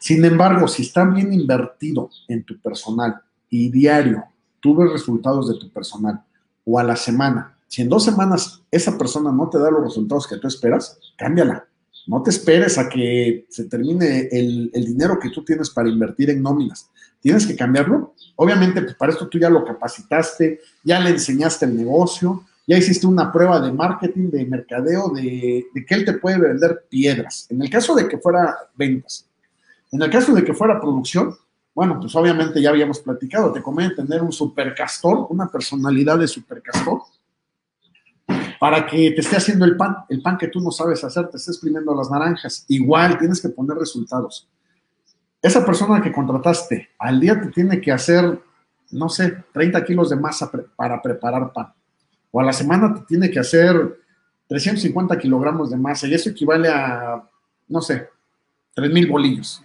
Sin embargo, si está bien invertido en tu personal y diario tú ves resultados de tu personal o a la semana, si en dos semanas esa persona no te da los resultados que tú esperas, cámbiala. No te esperes a que se termine el, dinero que tú tienes para invertir en nóminas. Tienes que cambiarlo. Obviamente, pues para esto tú ya lo capacitaste, ya le enseñaste el negocio, ya hiciste una prueba de marketing, de mercadeo, de, que él te puede vender piedras. En el caso de que fuera ventas. En el caso de que fuera producción, bueno, pues obviamente ya habíamos platicado, te conviene tener un supercastor, una personalidad de supercastor, para que te esté haciendo el pan, el pan que tú no sabes hacer, te estés exprimiendo las naranjas. Igual tienes que poner resultados. Esa persona que contrataste al día te tiene que hacer, no sé, 30 kilos de masa para preparar pan. O a la semana te tiene que hacer 350 kilogramos de masa y eso equivale a, no sé, 3 mil bolillos.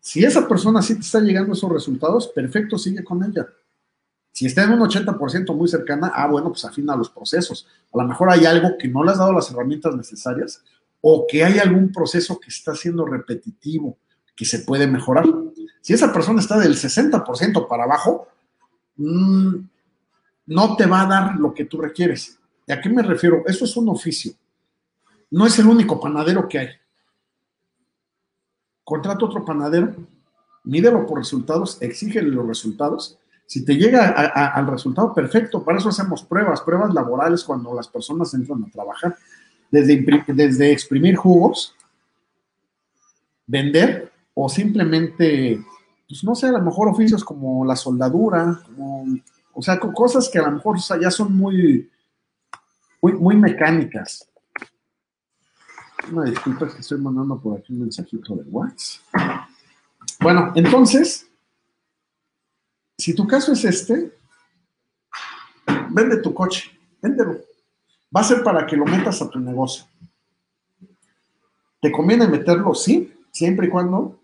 Si esa persona sí te está llegando a esos resultados, perfecto, sigue con ella. Si está en un 80% muy cercana, ah, bueno, pues afina los procesos. A lo mejor hay algo que no le has dado las herramientas necesarias o que hay algún proceso que está siendo repetitivo, que se puede mejorar. Si esa persona está del 60% para abajo, mm, no te va a dar lo que tú requieres. ¿Y a qué me refiero? Eso es un oficio. No es el único panadero que hay contrata otro panadero, mídelo por resultados, exígele los resultados. Si te llega al resultado, perfecto. Para eso hacemos pruebas, pruebas laborales cuando las personas entran a trabajar. Desde, desde exprimir jugos, vender o simplemente, pues no sé, a lo mejor oficios como la soldadura, o sea, cosas que a lo mejor ya son muy, muy, mecánicas. Una disculpa, que estoy mandando por aquí un mensajito de WhatsApp. Bueno, entonces, si tu caso es este, vende tu coche, véndelo. Va a ser para que lo metas a tu negocio. ¿Te conviene meterlo? Sí, siempre y cuando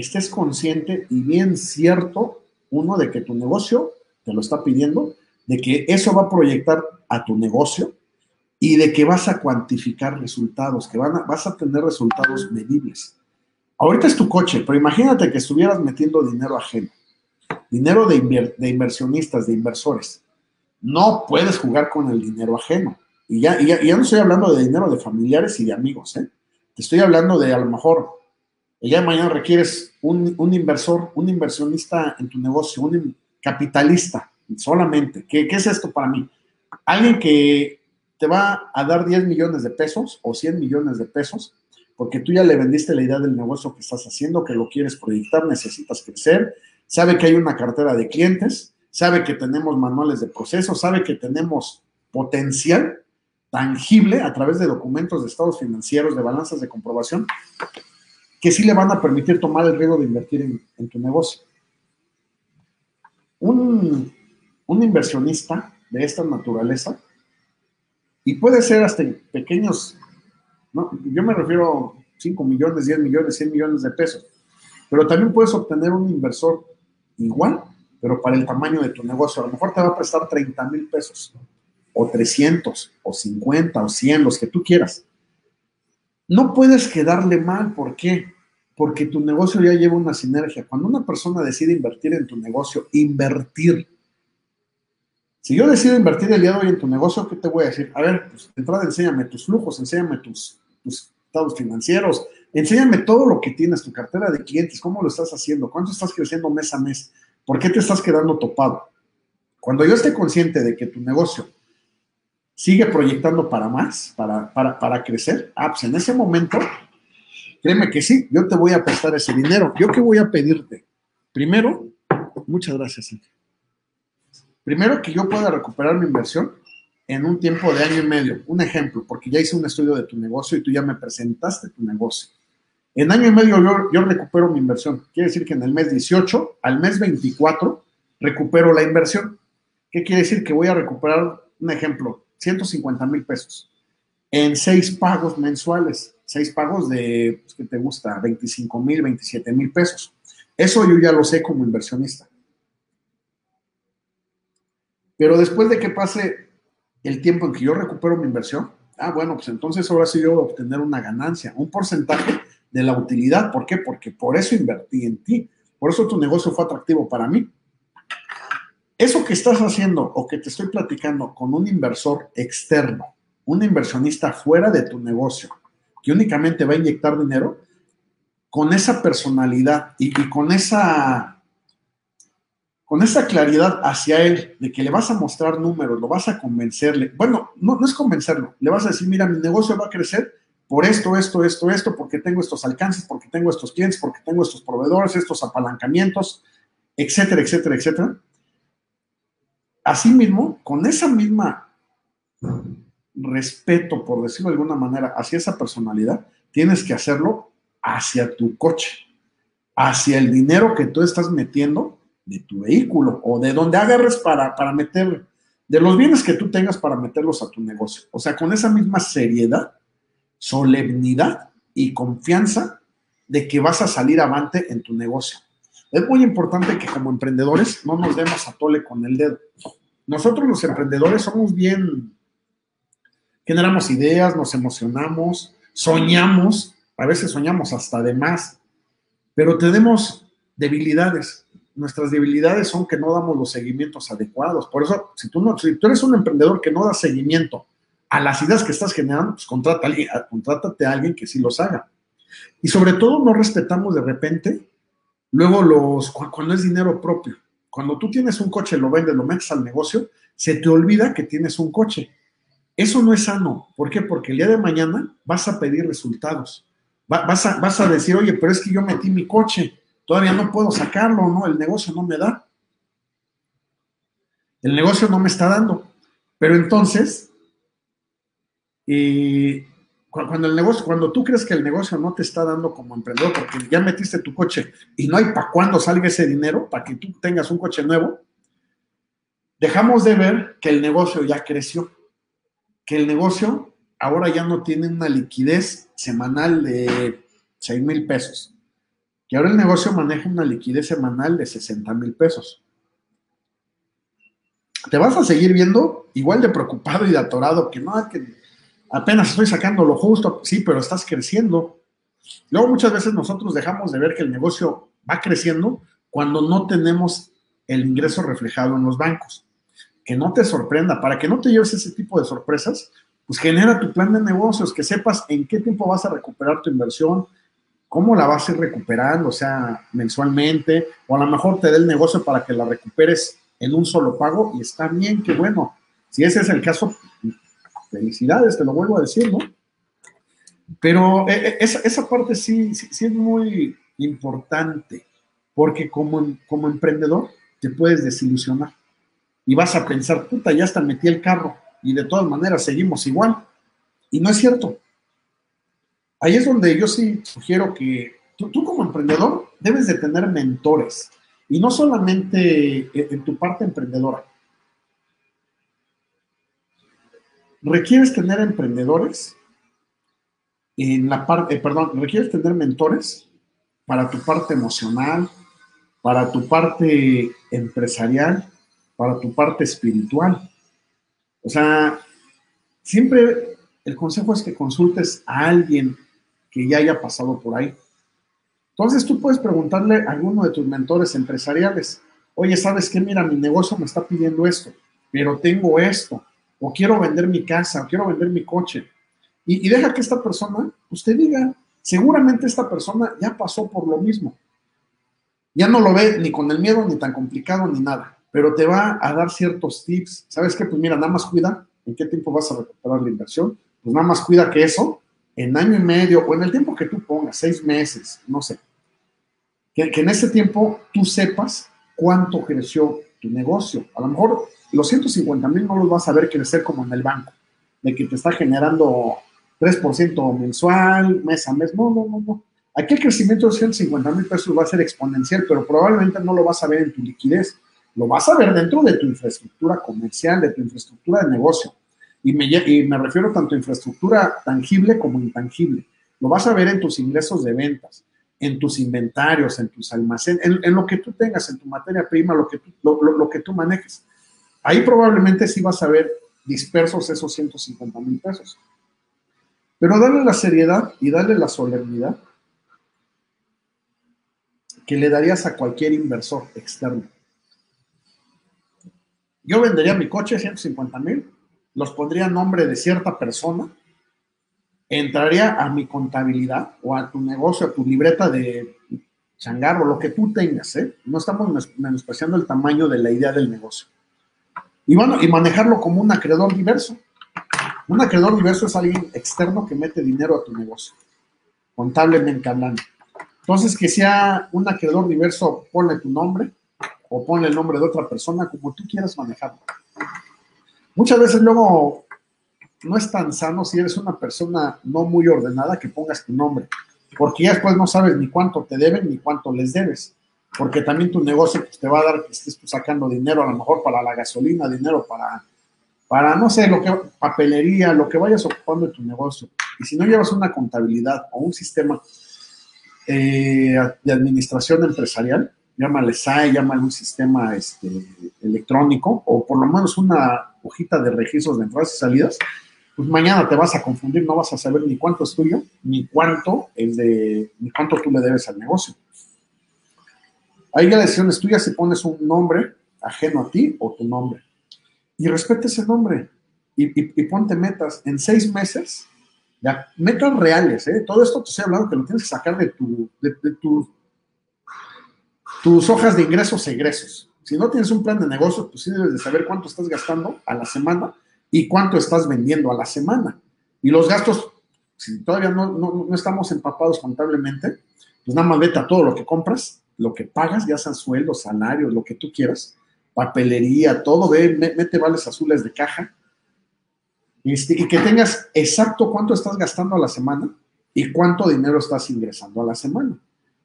estés consciente y bien cierto, uno, de que tu negocio te lo está pidiendo, de que eso va a proyectar a tu negocio, y de que vas a cuantificar resultados, que vas a tener resultados medibles. Ahorita es tu coche, pero imagínate que estuvieras metiendo dinero ajeno, dinero de, de inversionistas, de inversores. No puedes jugar con el dinero ajeno. Y ya, ya, no estoy hablando de dinero de familiares y de amigos, ¿eh? Te estoy hablando de a lo mejor, el día de mañana requieres un, inversor, un inversionista en tu negocio, un capitalista solamente. ¿Qué, ¿Qué es esto para mí? Alguien que te va a dar 10 millones de pesos o 100 millones de pesos porque tú ya le vendiste la idea del negocio que estás haciendo, que lo quieres proyectar, necesitas crecer, sabe que hay una cartera de clientes, sabe que tenemos manuales de proceso, sabe que tenemos potencial tangible a través de documentos de estados financieros, de balanzas de comprobación, que sí le van a permitir tomar el riesgo de invertir en, tu negocio. Un, inversionista de esta naturaleza y puede ser hasta pequeños, ¿no? yo me refiero a 5 millones, 10 millones, 100 millones de pesos, pero también puedes obtener un inversor igual, pero para el tamaño de tu negocio. A lo mejor te va a prestar 30 mil pesos, o 300, o 50, o 100, los que tú quieras. No puedes quedarle mal, ¿por qué? Porque tu negocio ya lleva una sinergia. Cuando una persona decide invertir en tu negocio, invertir, si yo decido invertir el día de hoy en tu negocio, ¿qué te voy a decir? A ver, pues entrada enséñame tus flujos, enséñame tus, tus estados financieros, enséñame todo lo que tienes, tu cartera de clientes, cómo lo estás haciendo, cuánto estás creciendo mes a mes, por qué te estás quedando topado. Cuando yo esté consciente de que tu negocio sigue proyectando para más, para, para, para crecer, ah, pues en ese momento, créeme que sí, yo te voy a prestar ese dinero. ¿Yo qué voy a pedirte? Primero, muchas gracias, Primero que yo pueda recuperar mi inversión en un tiempo de año y medio, un ejemplo, porque ya hice un estudio de tu negocio y tú ya me presentaste tu negocio. En año y medio yo, yo recupero mi inversión. Quiere decir que en el mes 18 al mes 24 recupero la inversión. ¿Qué quiere decir? Que voy a recuperar, un ejemplo, 150 mil pesos en seis pagos mensuales, seis pagos de, pues, ¿qué te gusta? 25 mil, 27 mil pesos. Eso yo ya lo sé como inversionista. Pero después de que pase el tiempo en que yo recupero mi inversión, ah, bueno, pues entonces ahora sí yo voy a obtener una ganancia, un porcentaje de la utilidad. ¿Por qué? Porque por eso invertí en ti. Por eso tu negocio fue atractivo para mí. Eso que estás haciendo o que te estoy platicando con un inversor externo, un inversionista fuera de tu negocio, que únicamente va a inyectar dinero, con esa personalidad y, con esa con esa claridad hacia él, de que le vas a mostrar números, lo vas a convencerle. Bueno, no, no es convencerlo, le vas a decir, mira, mi negocio va a crecer por esto, esto, esto, esto, porque tengo estos alcances, porque tengo estos clientes, porque tengo estos proveedores, estos apalancamientos, etcétera, etcétera, etcétera. Asimismo, con esa misma respeto, por decirlo de alguna manera, hacia esa personalidad, tienes que hacerlo hacia tu coche, hacia el dinero que tú estás metiendo de tu vehículo o de donde agarres para, para meter, de los bienes que tú tengas para meterlos a tu negocio. O sea, con esa misma seriedad solemnidad y confianza de que vas a salir avante en tu negocio. Es muy importante que como emprendedores no nos demos a tole con el dedo. Nosotros los emprendedores somos bien, generamos ideas, nos emocionamos, soñamos, a veces soñamos hasta de más, pero tenemos debilidades. Nuestras debilidades son que no damos los seguimientos adecuados. Por eso, si tú, no, si tú eres un emprendedor que no da seguimiento a las ideas que estás generando, pues contrata a alguien, contrátate a alguien que sí los haga. Y sobre todo no respetamos de repente, luego los, cuando es dinero propio. Cuando tú tienes un coche, lo vendes, lo metes al negocio, se te olvida que tienes un coche. Eso no es sano. ¿Por qué? Porque el día de mañana vas a pedir resultados. vas, a, vas a decir, oye, pero es que yo metí mi coche, todavía no puedo sacarlo, ¿no? El negocio no me da. El negocio no me está dando. Pero entonces y cuando el negocio, cuando tú crees que el negocio no te está dando como emprendedor, porque ya metiste tu coche y no hay para cuándo salga ese dinero para que tú tengas un coche nuevo, dejamos de ver que el negocio ya creció, que el negocio ahora ya no tiene una liquidez semanal de 6 mil pesos, que ahora el negocio maneja una liquidez semanal de 60 mil pesos. Te vas a seguir viendo igual de preocupado y de atorado que no, que apenas estoy sacando lo justo, sí, pero estás creciendo. Luego muchas veces nosotros dejamos de ver que el negocio va creciendo cuando no tenemos el ingreso reflejado en los bancos. Que no te sorprenda, para que no te lleves ese tipo de sorpresas, pues genera tu plan de negocios, que sepas en qué tiempo vas a recuperar tu inversión, cómo la vas a ir recuperando, o sea, mensualmente, o a lo mejor te dé el negocio para que la recuperes en un solo pago y está bien, qué bueno. Si ese es el caso, felicidades, te lo vuelvo a decir, ¿no? Pero eh, eh, esa, esa parte sí, sí, es muy importante, porque como, como emprendedor te puedes desilusionar y vas a pensar, puta, ya hasta metí el carro y de todas maneras seguimos igual. Y no es cierto. Ahí es donde yo sí sugiero que tú, tú como emprendedor debes de tener mentores y no solamente en tu parte emprendedora, requieres tener emprendedores en la parte, eh, perdón, requieres tener mentores para tu parte emocional, para tu parte empresarial, para tu parte espiritual. O sea, siempre el consejo es que consultes a alguien que ya haya pasado por ahí. Entonces tú puedes preguntarle a alguno de tus mentores empresariales, oye, ¿sabes qué? Mira, mi negocio me está pidiendo esto, pero tengo esto, o quiero vender mi casa, o quiero vender mi coche. Y, deja que esta persona, usted diga, seguramente esta persona ya pasó por lo mismo. Ya no lo ve ni con el miedo, ni tan complicado, ni nada, pero te va a dar ciertos tips. ¿Sabes qué? Pues mira, nada más cuida en qué tiempo vas a recuperar la inversión. Pues nada más cuida que eso, en año y medio, o en el tiempo que tú pongas, seis meses, no sé, que, que en ese tiempo tú sepas cuánto creció tu negocio. A lo mejor los 150 mil no los vas a ver crecer como en el banco, de que te está generando 3% mensual, mes a mes. No, no, no, no. Aquí el crecimiento de 150 mil pesos va a ser exponencial, pero probablemente no lo vas a ver en tu liquidez. Lo vas a ver dentro de tu infraestructura comercial, de tu infraestructura de negocio. Y me, refiero tanto a infraestructura tangible como intangible. Lo vas a ver en tus ingresos de ventas, en tus inventarios, en tus almacenes, en, lo que tú tengas, en tu materia prima, lo que, tú, lo, que tú manejes. Ahí probablemente sí vas a ver dispersos esos 150 mil pesos. Pero dale la seriedad y dale la solemnidad que le darías a cualquier inversor externo. Yo vendería mi coche 150 mil, los pondría a nombre de cierta persona, entraría a mi contabilidad o a tu negocio, a tu libreta de changarro, lo que tú tengas, ¿eh? No estamos menospreciando el tamaño de la idea del negocio. Y bueno, y manejarlo como un acreedor diverso. Un acreedor diverso es alguien externo que mete dinero a tu negocio, contablemente hablando. Entonces, que sea un acreedor diverso, ponle tu nombre o ponle el nombre de otra persona, como tú quieras manejarlo. Muchas veces luego no es tan sano si eres una persona no muy ordenada que pongas tu nombre, porque ya después no sabes ni cuánto te deben ni cuánto les debes, porque también tu negocio pues, te va a dar que estés sacando dinero a lo mejor para la gasolina, dinero para, para, no sé, lo que, papelería, lo que vayas ocupando en tu negocio. Y si no llevas una contabilidad o un sistema eh, de administración empresarial, llámale SAE, llámale un sistema este, electrónico, o por lo menos una hojita de registros de entradas y salidas, pues mañana te vas a confundir, no vas a saber ni cuánto es tuyo, ni cuánto es de, ni cuánto tú le debes al negocio. Ahí la decisión es tuya si pones un nombre ajeno a ti o tu nombre. Y respete ese nombre y, ponte metas. En seis meses ya, metas reales, ¿eh? Todo esto te estoy hablando que lo tienes que sacar de, tu, de, tus hojas de ingresos e egresos. Si no tienes un plan de negocios, pues sí debes de saber cuánto estás gastando a la semana y cuánto estás vendiendo a la semana. Y los gastos, si todavía no, no, no estamos empapados contablemente, pues nada más vete a todo lo que compras, lo que pagas, ya sean sueldos, salarios, lo que tú quieras, papelería, todo, ve, mete vales azules de caja este, y que tengas exacto cuánto estás gastando a la semana y cuánto dinero estás ingresando a la semana.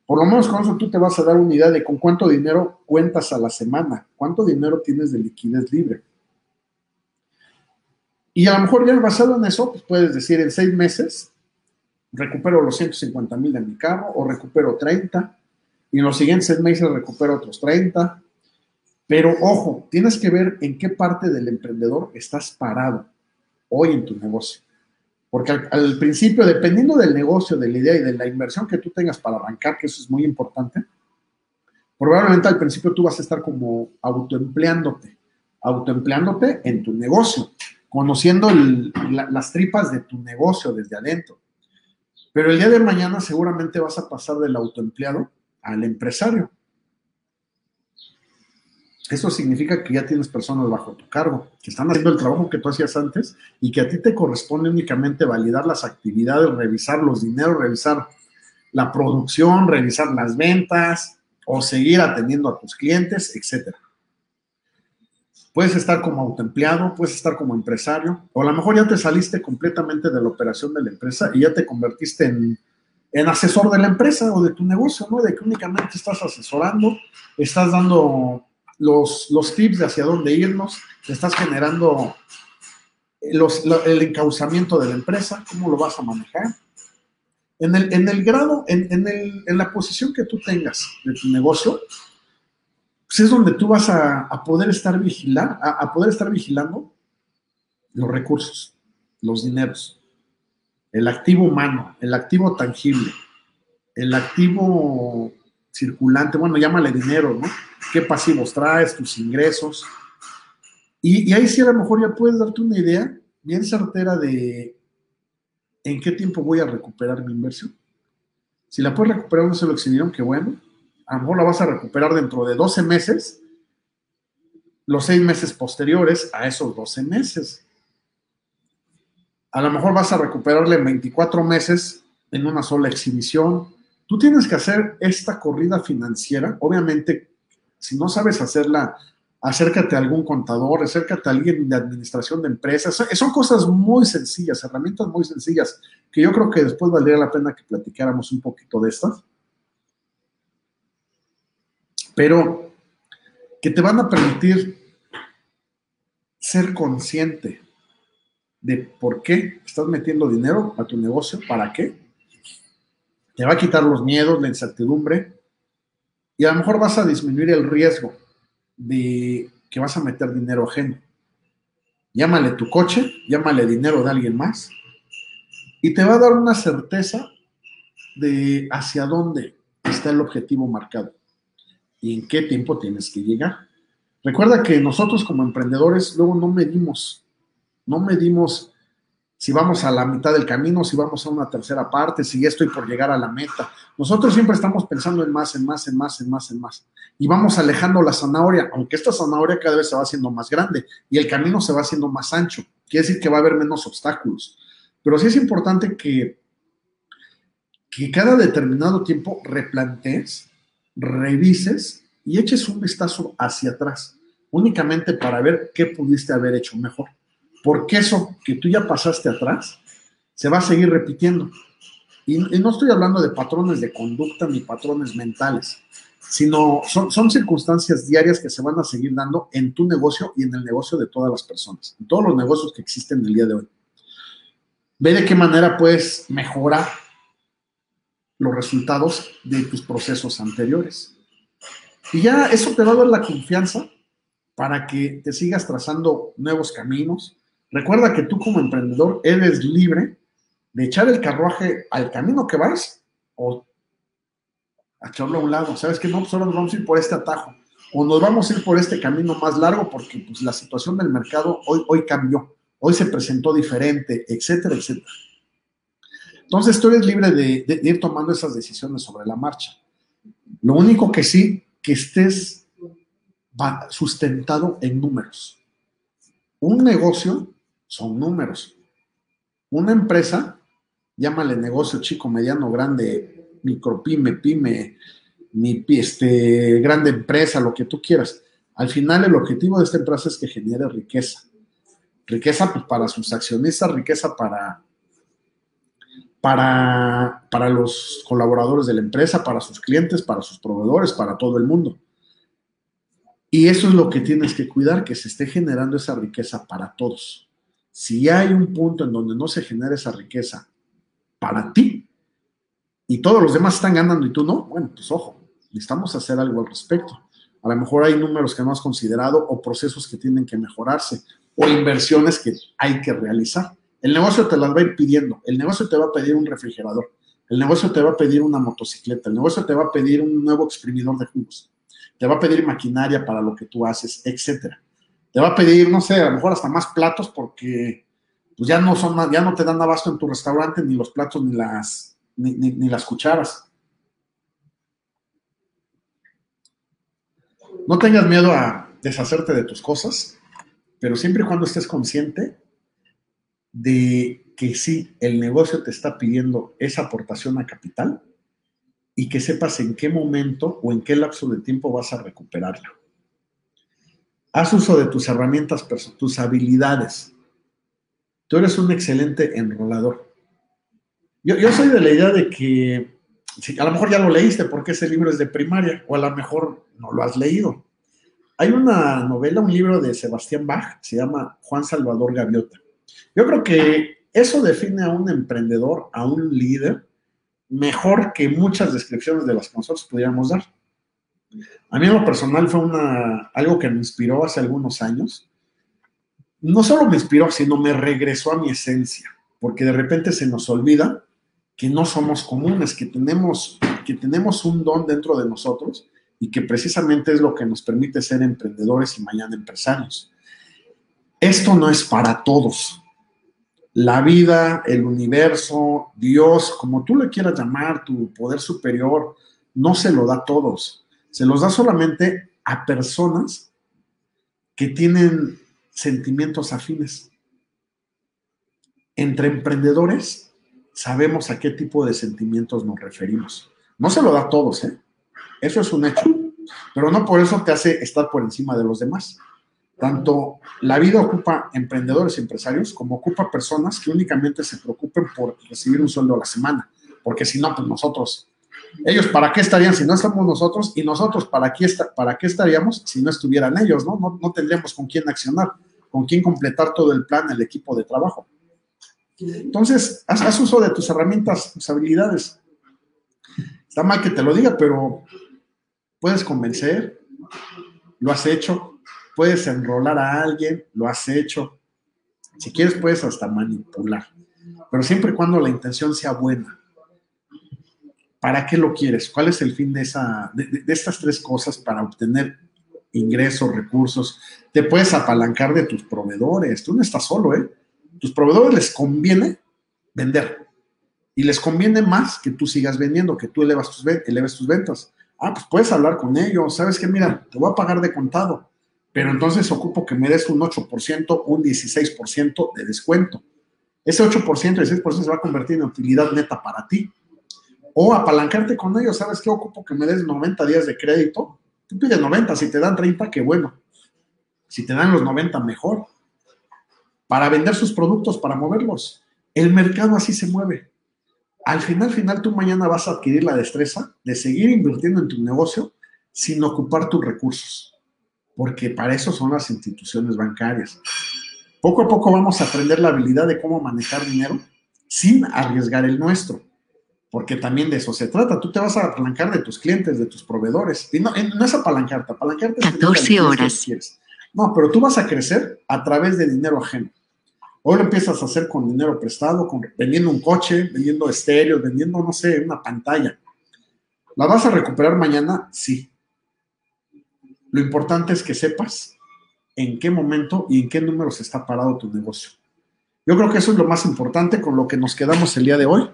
Por lo menos con eso tú te vas a dar una idea de con cuánto dinero cuentas a la semana, cuánto dinero tienes de liquidez libre. Y a lo mejor ya basado en eso, pues puedes decir en seis meses recupero los 150 mil de mi carro o recupero 30 y en los siguientes meses recupero otros 30. Pero ojo, tienes que ver en qué parte del emprendedor estás parado hoy en tu negocio. Porque al, principio, dependiendo del negocio, de la idea y de la inversión que tú tengas para arrancar, que eso es muy importante, probablemente al principio tú vas a estar como autoempleándote, autoempleándote en tu negocio, conociendo las tripas de tu negocio desde adentro. Pero el día de mañana seguramente vas a pasar del autoempleado al empresario. Eso significa que ya tienes personas bajo tu cargo, que están haciendo el trabajo que tú hacías antes y que a ti te corresponde únicamente validar las actividades, revisar los dineros, revisar la producción, revisar las ventas o seguir atendiendo a tus clientes, etc. Puedes estar como autoempleado, puedes estar como empresario, o a lo mejor ya te saliste completamente de la operación de la empresa y ya te convertiste en, en asesor de la empresa o de tu negocio, ¿no? De que únicamente estás asesorando, estás dando los, los tips de hacia dónde irnos, estás generando el encauzamiento de la empresa, cómo lo vas a manejar. En el, en el grado, en, en, el, en, la posición que tú tengas de tu negocio, pues es donde tú vas a, a poder estar vigilar, a, poder estar vigilando los recursos, los dineros, el activo humano, el activo tangible, el activo circulante, bueno, llámale dinero, ¿no? qué pasivos traes, tus ingresos. Y, ahí sí a lo mejor ya puedes darte una idea bien certera de en qué tiempo voy a recuperar mi inversión. Si la puedes recuperar no se lo exhibieron, qué bueno. A lo mejor la vas a recuperar dentro de 12 meses, los seis meses posteriores a esos 12 meses. A lo mejor vas a recuperarle 24 meses en una sola exhibición. Tú tienes que hacer esta corrida financiera, obviamente si no sabes hacerla acércate a algún contador, acércate a alguien de administración de empresas. Son cosas muy sencillas, herramientas muy sencillas, que yo creo que después valdría la pena que platicáramos un poquito de estas. Pero que te van a permitir ser consciente de por qué estás metiendo dinero a tu negocio, para qué. Te va a quitar los miedos, la incertidumbre y a lo mejor vas a disminuir el riesgo de que vas a meter dinero ajeno. Llámale tu coche, llámale dinero de alguien más y te va a dar una certeza de hacia dónde está el objetivo marcado y en qué tiempo tienes que llegar. Recuerda que nosotros como emprendedores luego no medimos, no medimos si vamos a la mitad del camino, si vamos a una tercera parte, si ya estoy por llegar a la meta. Nosotros siempre estamos pensando en más, en más, en más, en más, en más. Y vamos alejando la zanahoria, aunque esta zanahoria cada vez se va haciendo más grande y el camino se va haciendo más ancho. Quiere decir que va a haber menos obstáculos. Pero sí es importante que, que cada determinado tiempo replantees, revises y eches un vistazo hacia atrás, únicamente para ver qué pudiste haber hecho mejor porque eso que tú ya pasaste atrás se va a seguir repitiendo. Y, no estoy hablando de patrones de conducta ni patrones mentales, sino son, son, circunstancias diarias que se van a seguir dando en tu negocio y en el negocio de todas las personas, en todos los negocios que existen en el día de hoy. Ve de qué manera puedes mejorar los resultados de tus procesos anteriores. Y ya eso te va a dar la confianza para que te sigas trazando nuevos caminos, Recuerda que tú como emprendedor eres libre de echar el carruaje al camino que vas o echarlo a un lado. ¿Sabes qué? No, pues ahora nos vamos a ir por este atajo o nos vamos a ir por este camino más largo porque pues, la situación del mercado hoy, hoy cambió, hoy se presentó diferente, etcétera, etcétera. Entonces tú eres libre de, de ir tomando esas decisiones sobre la marcha. Lo único que sí, que estés sustentado en números. Un negocio son números. Una empresa, llámale negocio chico, mediano, grande, micro, pyme, pyme, mi, este, grande empresa, lo que tú quieras. Al final el objetivo de esta empresa es que genere riqueza. Riqueza pues, para sus accionistas, riqueza para, para, para los colaboradores de la empresa, para sus clientes, para sus proveedores, para todo el mundo. Y eso es lo que tienes que cuidar, que se esté generando esa riqueza para todos. Si hay un punto en donde no se genera esa riqueza para ti y todos los demás están ganando y tú no, bueno, pues ojo, necesitamos hacer algo al respecto. A lo mejor hay números que no has considerado o procesos que tienen que mejorarse o inversiones que hay que realizar. El negocio te las va a ir pidiendo. El negocio te va a pedir un refrigerador. El negocio te va a pedir una motocicleta. El negocio te va a pedir un nuevo exprimidor de jugos. Te va a pedir maquinaria para lo que tú haces, etcétera te va a pedir, no sé, a lo mejor hasta más platos porque pues ya no son ya no te dan abasto en tu restaurante ni los platos ni las ni, las cucharas. No tengas miedo a deshacerte de tus cosas, pero siempre y cuando estés consciente de que sí, el negocio te está pidiendo esa aportación a capital y que sepas en qué momento o en qué lapso de tiempo vas a recuperarla. Haz uso de tus herramientas, tus habilidades. Tú eres un excelente enrolador. Yo, soy de la idea de que, a lo mejor ya lo leíste porque ese libro es de primaria, o a lo mejor no lo has leído. Hay una novela, un libro de Sebastián Bach, se llama Juan Salvador Gaviota. Yo creo que eso define a un emprendedor, a un líder, mejor que muchas descripciones de las que nosotros pudiéramos dar. A mí en lo personal fue una, algo que me inspiró hace algunos años. No solo me inspiró, sino me regresó a mi esencia, porque de repente se nos olvida que no somos comunes, que tenemos, que tenemos un don dentro de nosotros y que precisamente es lo que nos permite ser emprendedores y mañana empresarios. Esto no es para todos. La vida, el universo, Dios, como tú le quieras llamar, tu poder superior, no se lo da a todos se los da solamente a personas que tienen sentimientos afines. Entre emprendedores sabemos a qué tipo de sentimientos nos referimos. No se lo da a todos, ¿eh? Eso es un hecho. pero no por eso te hace estar por encima de los demás. Tanto la vida ocupa emprendedores y empresarios como ocupa personas que únicamente se preocupen por recibir un sueldo a la semana, porque si no, pues nosotros, ellos para qué estarían si no estamos nosotros y nosotros para qué, para qué estaríamos si no estuvieran ellos, ¿no? ¿no? No tendríamos con quién accionar, con quién completar todo el plan, el equipo de trabajo. Entonces, haz, haz uso de tus herramientas, tus habilidades. Está mal que te lo diga, pero puedes convencer, lo has hecho, puedes enrolar a alguien, lo has hecho. Si quieres, puedes hasta manipular, pero siempre y cuando la intención sea buena. ¿Para qué lo quieres? ¿Cuál es el fin de, esa, de, estas tres cosas para obtener ingresos, recursos? Te puedes apalancar de tus proveedores. Tú no estás solo, ¿eh? Tus proveedores les conviene vender y les conviene más que tú sigas vendiendo, que tú elevas tus, eleves tus ventas. Ah, pues puedes hablar con ellos. ¿Sabes qué? Mira, te voy a pagar de contado pero entonces ocupo que me des un 8%, un 16% de descuento. Ese 8%, 16% se va a convertir en utilidad neta para ti. O apalancarte con ellos, ¿sabes qué? Ocupo que me des 90 días de crédito. Tú pides 90, si te dan 30, qué bueno. Si te dan los 90, mejor. Para vender sus productos, para moverlos. El mercado así se mueve. Al final, final, tú mañana vas a adquirir la destreza de seguir invirtiendo en tu negocio sin ocupar tus recursos porque para eso son las instituciones bancarias. Poco a poco vamos a aprender la habilidad de cómo manejar dinero sin arriesgar el nuestro, porque también de eso se trata. Tú te vas a apalancar de tus clientes, de tus proveedores. Y no, no es apalancarte, apalancarte 14 horas. No, pero tú vas a crecer a través de dinero ajeno. Hoy lo empiezas a hacer con dinero prestado, con, vendiendo un coche, vendiendo estéreos, vendiendo, no sé, una pantalla. ¿La vas a recuperar mañana? Sí. Lo importante es que sepas en qué momento y en qué números está parado tu negocio. Yo creo que eso es lo más importante con lo que nos quedamos el día de hoy.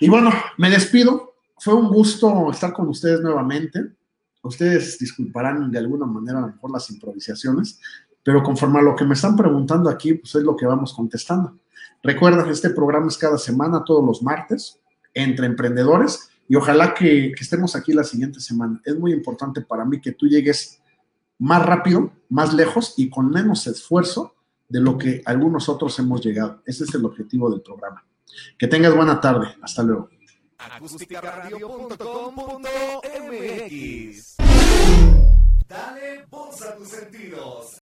Y bueno, me despido. Fue un gusto estar con ustedes nuevamente. Ustedes disculparán de alguna manera a lo mejor las improvisaciones, pero conforme a lo que me están preguntando aquí, pues es lo que vamos contestando. Recuerda, este programa es cada semana, todos los martes, entre emprendedores, y ojalá que, que estemos aquí la siguiente semana. Es muy importante para mí que tú llegues más rápido, más lejos y con menos esfuerzo de lo que algunos otros hemos llegado. Ese es el objetivo del programa. Que tengas buena tarde. Hasta luego. Dale voz a tus sentidos.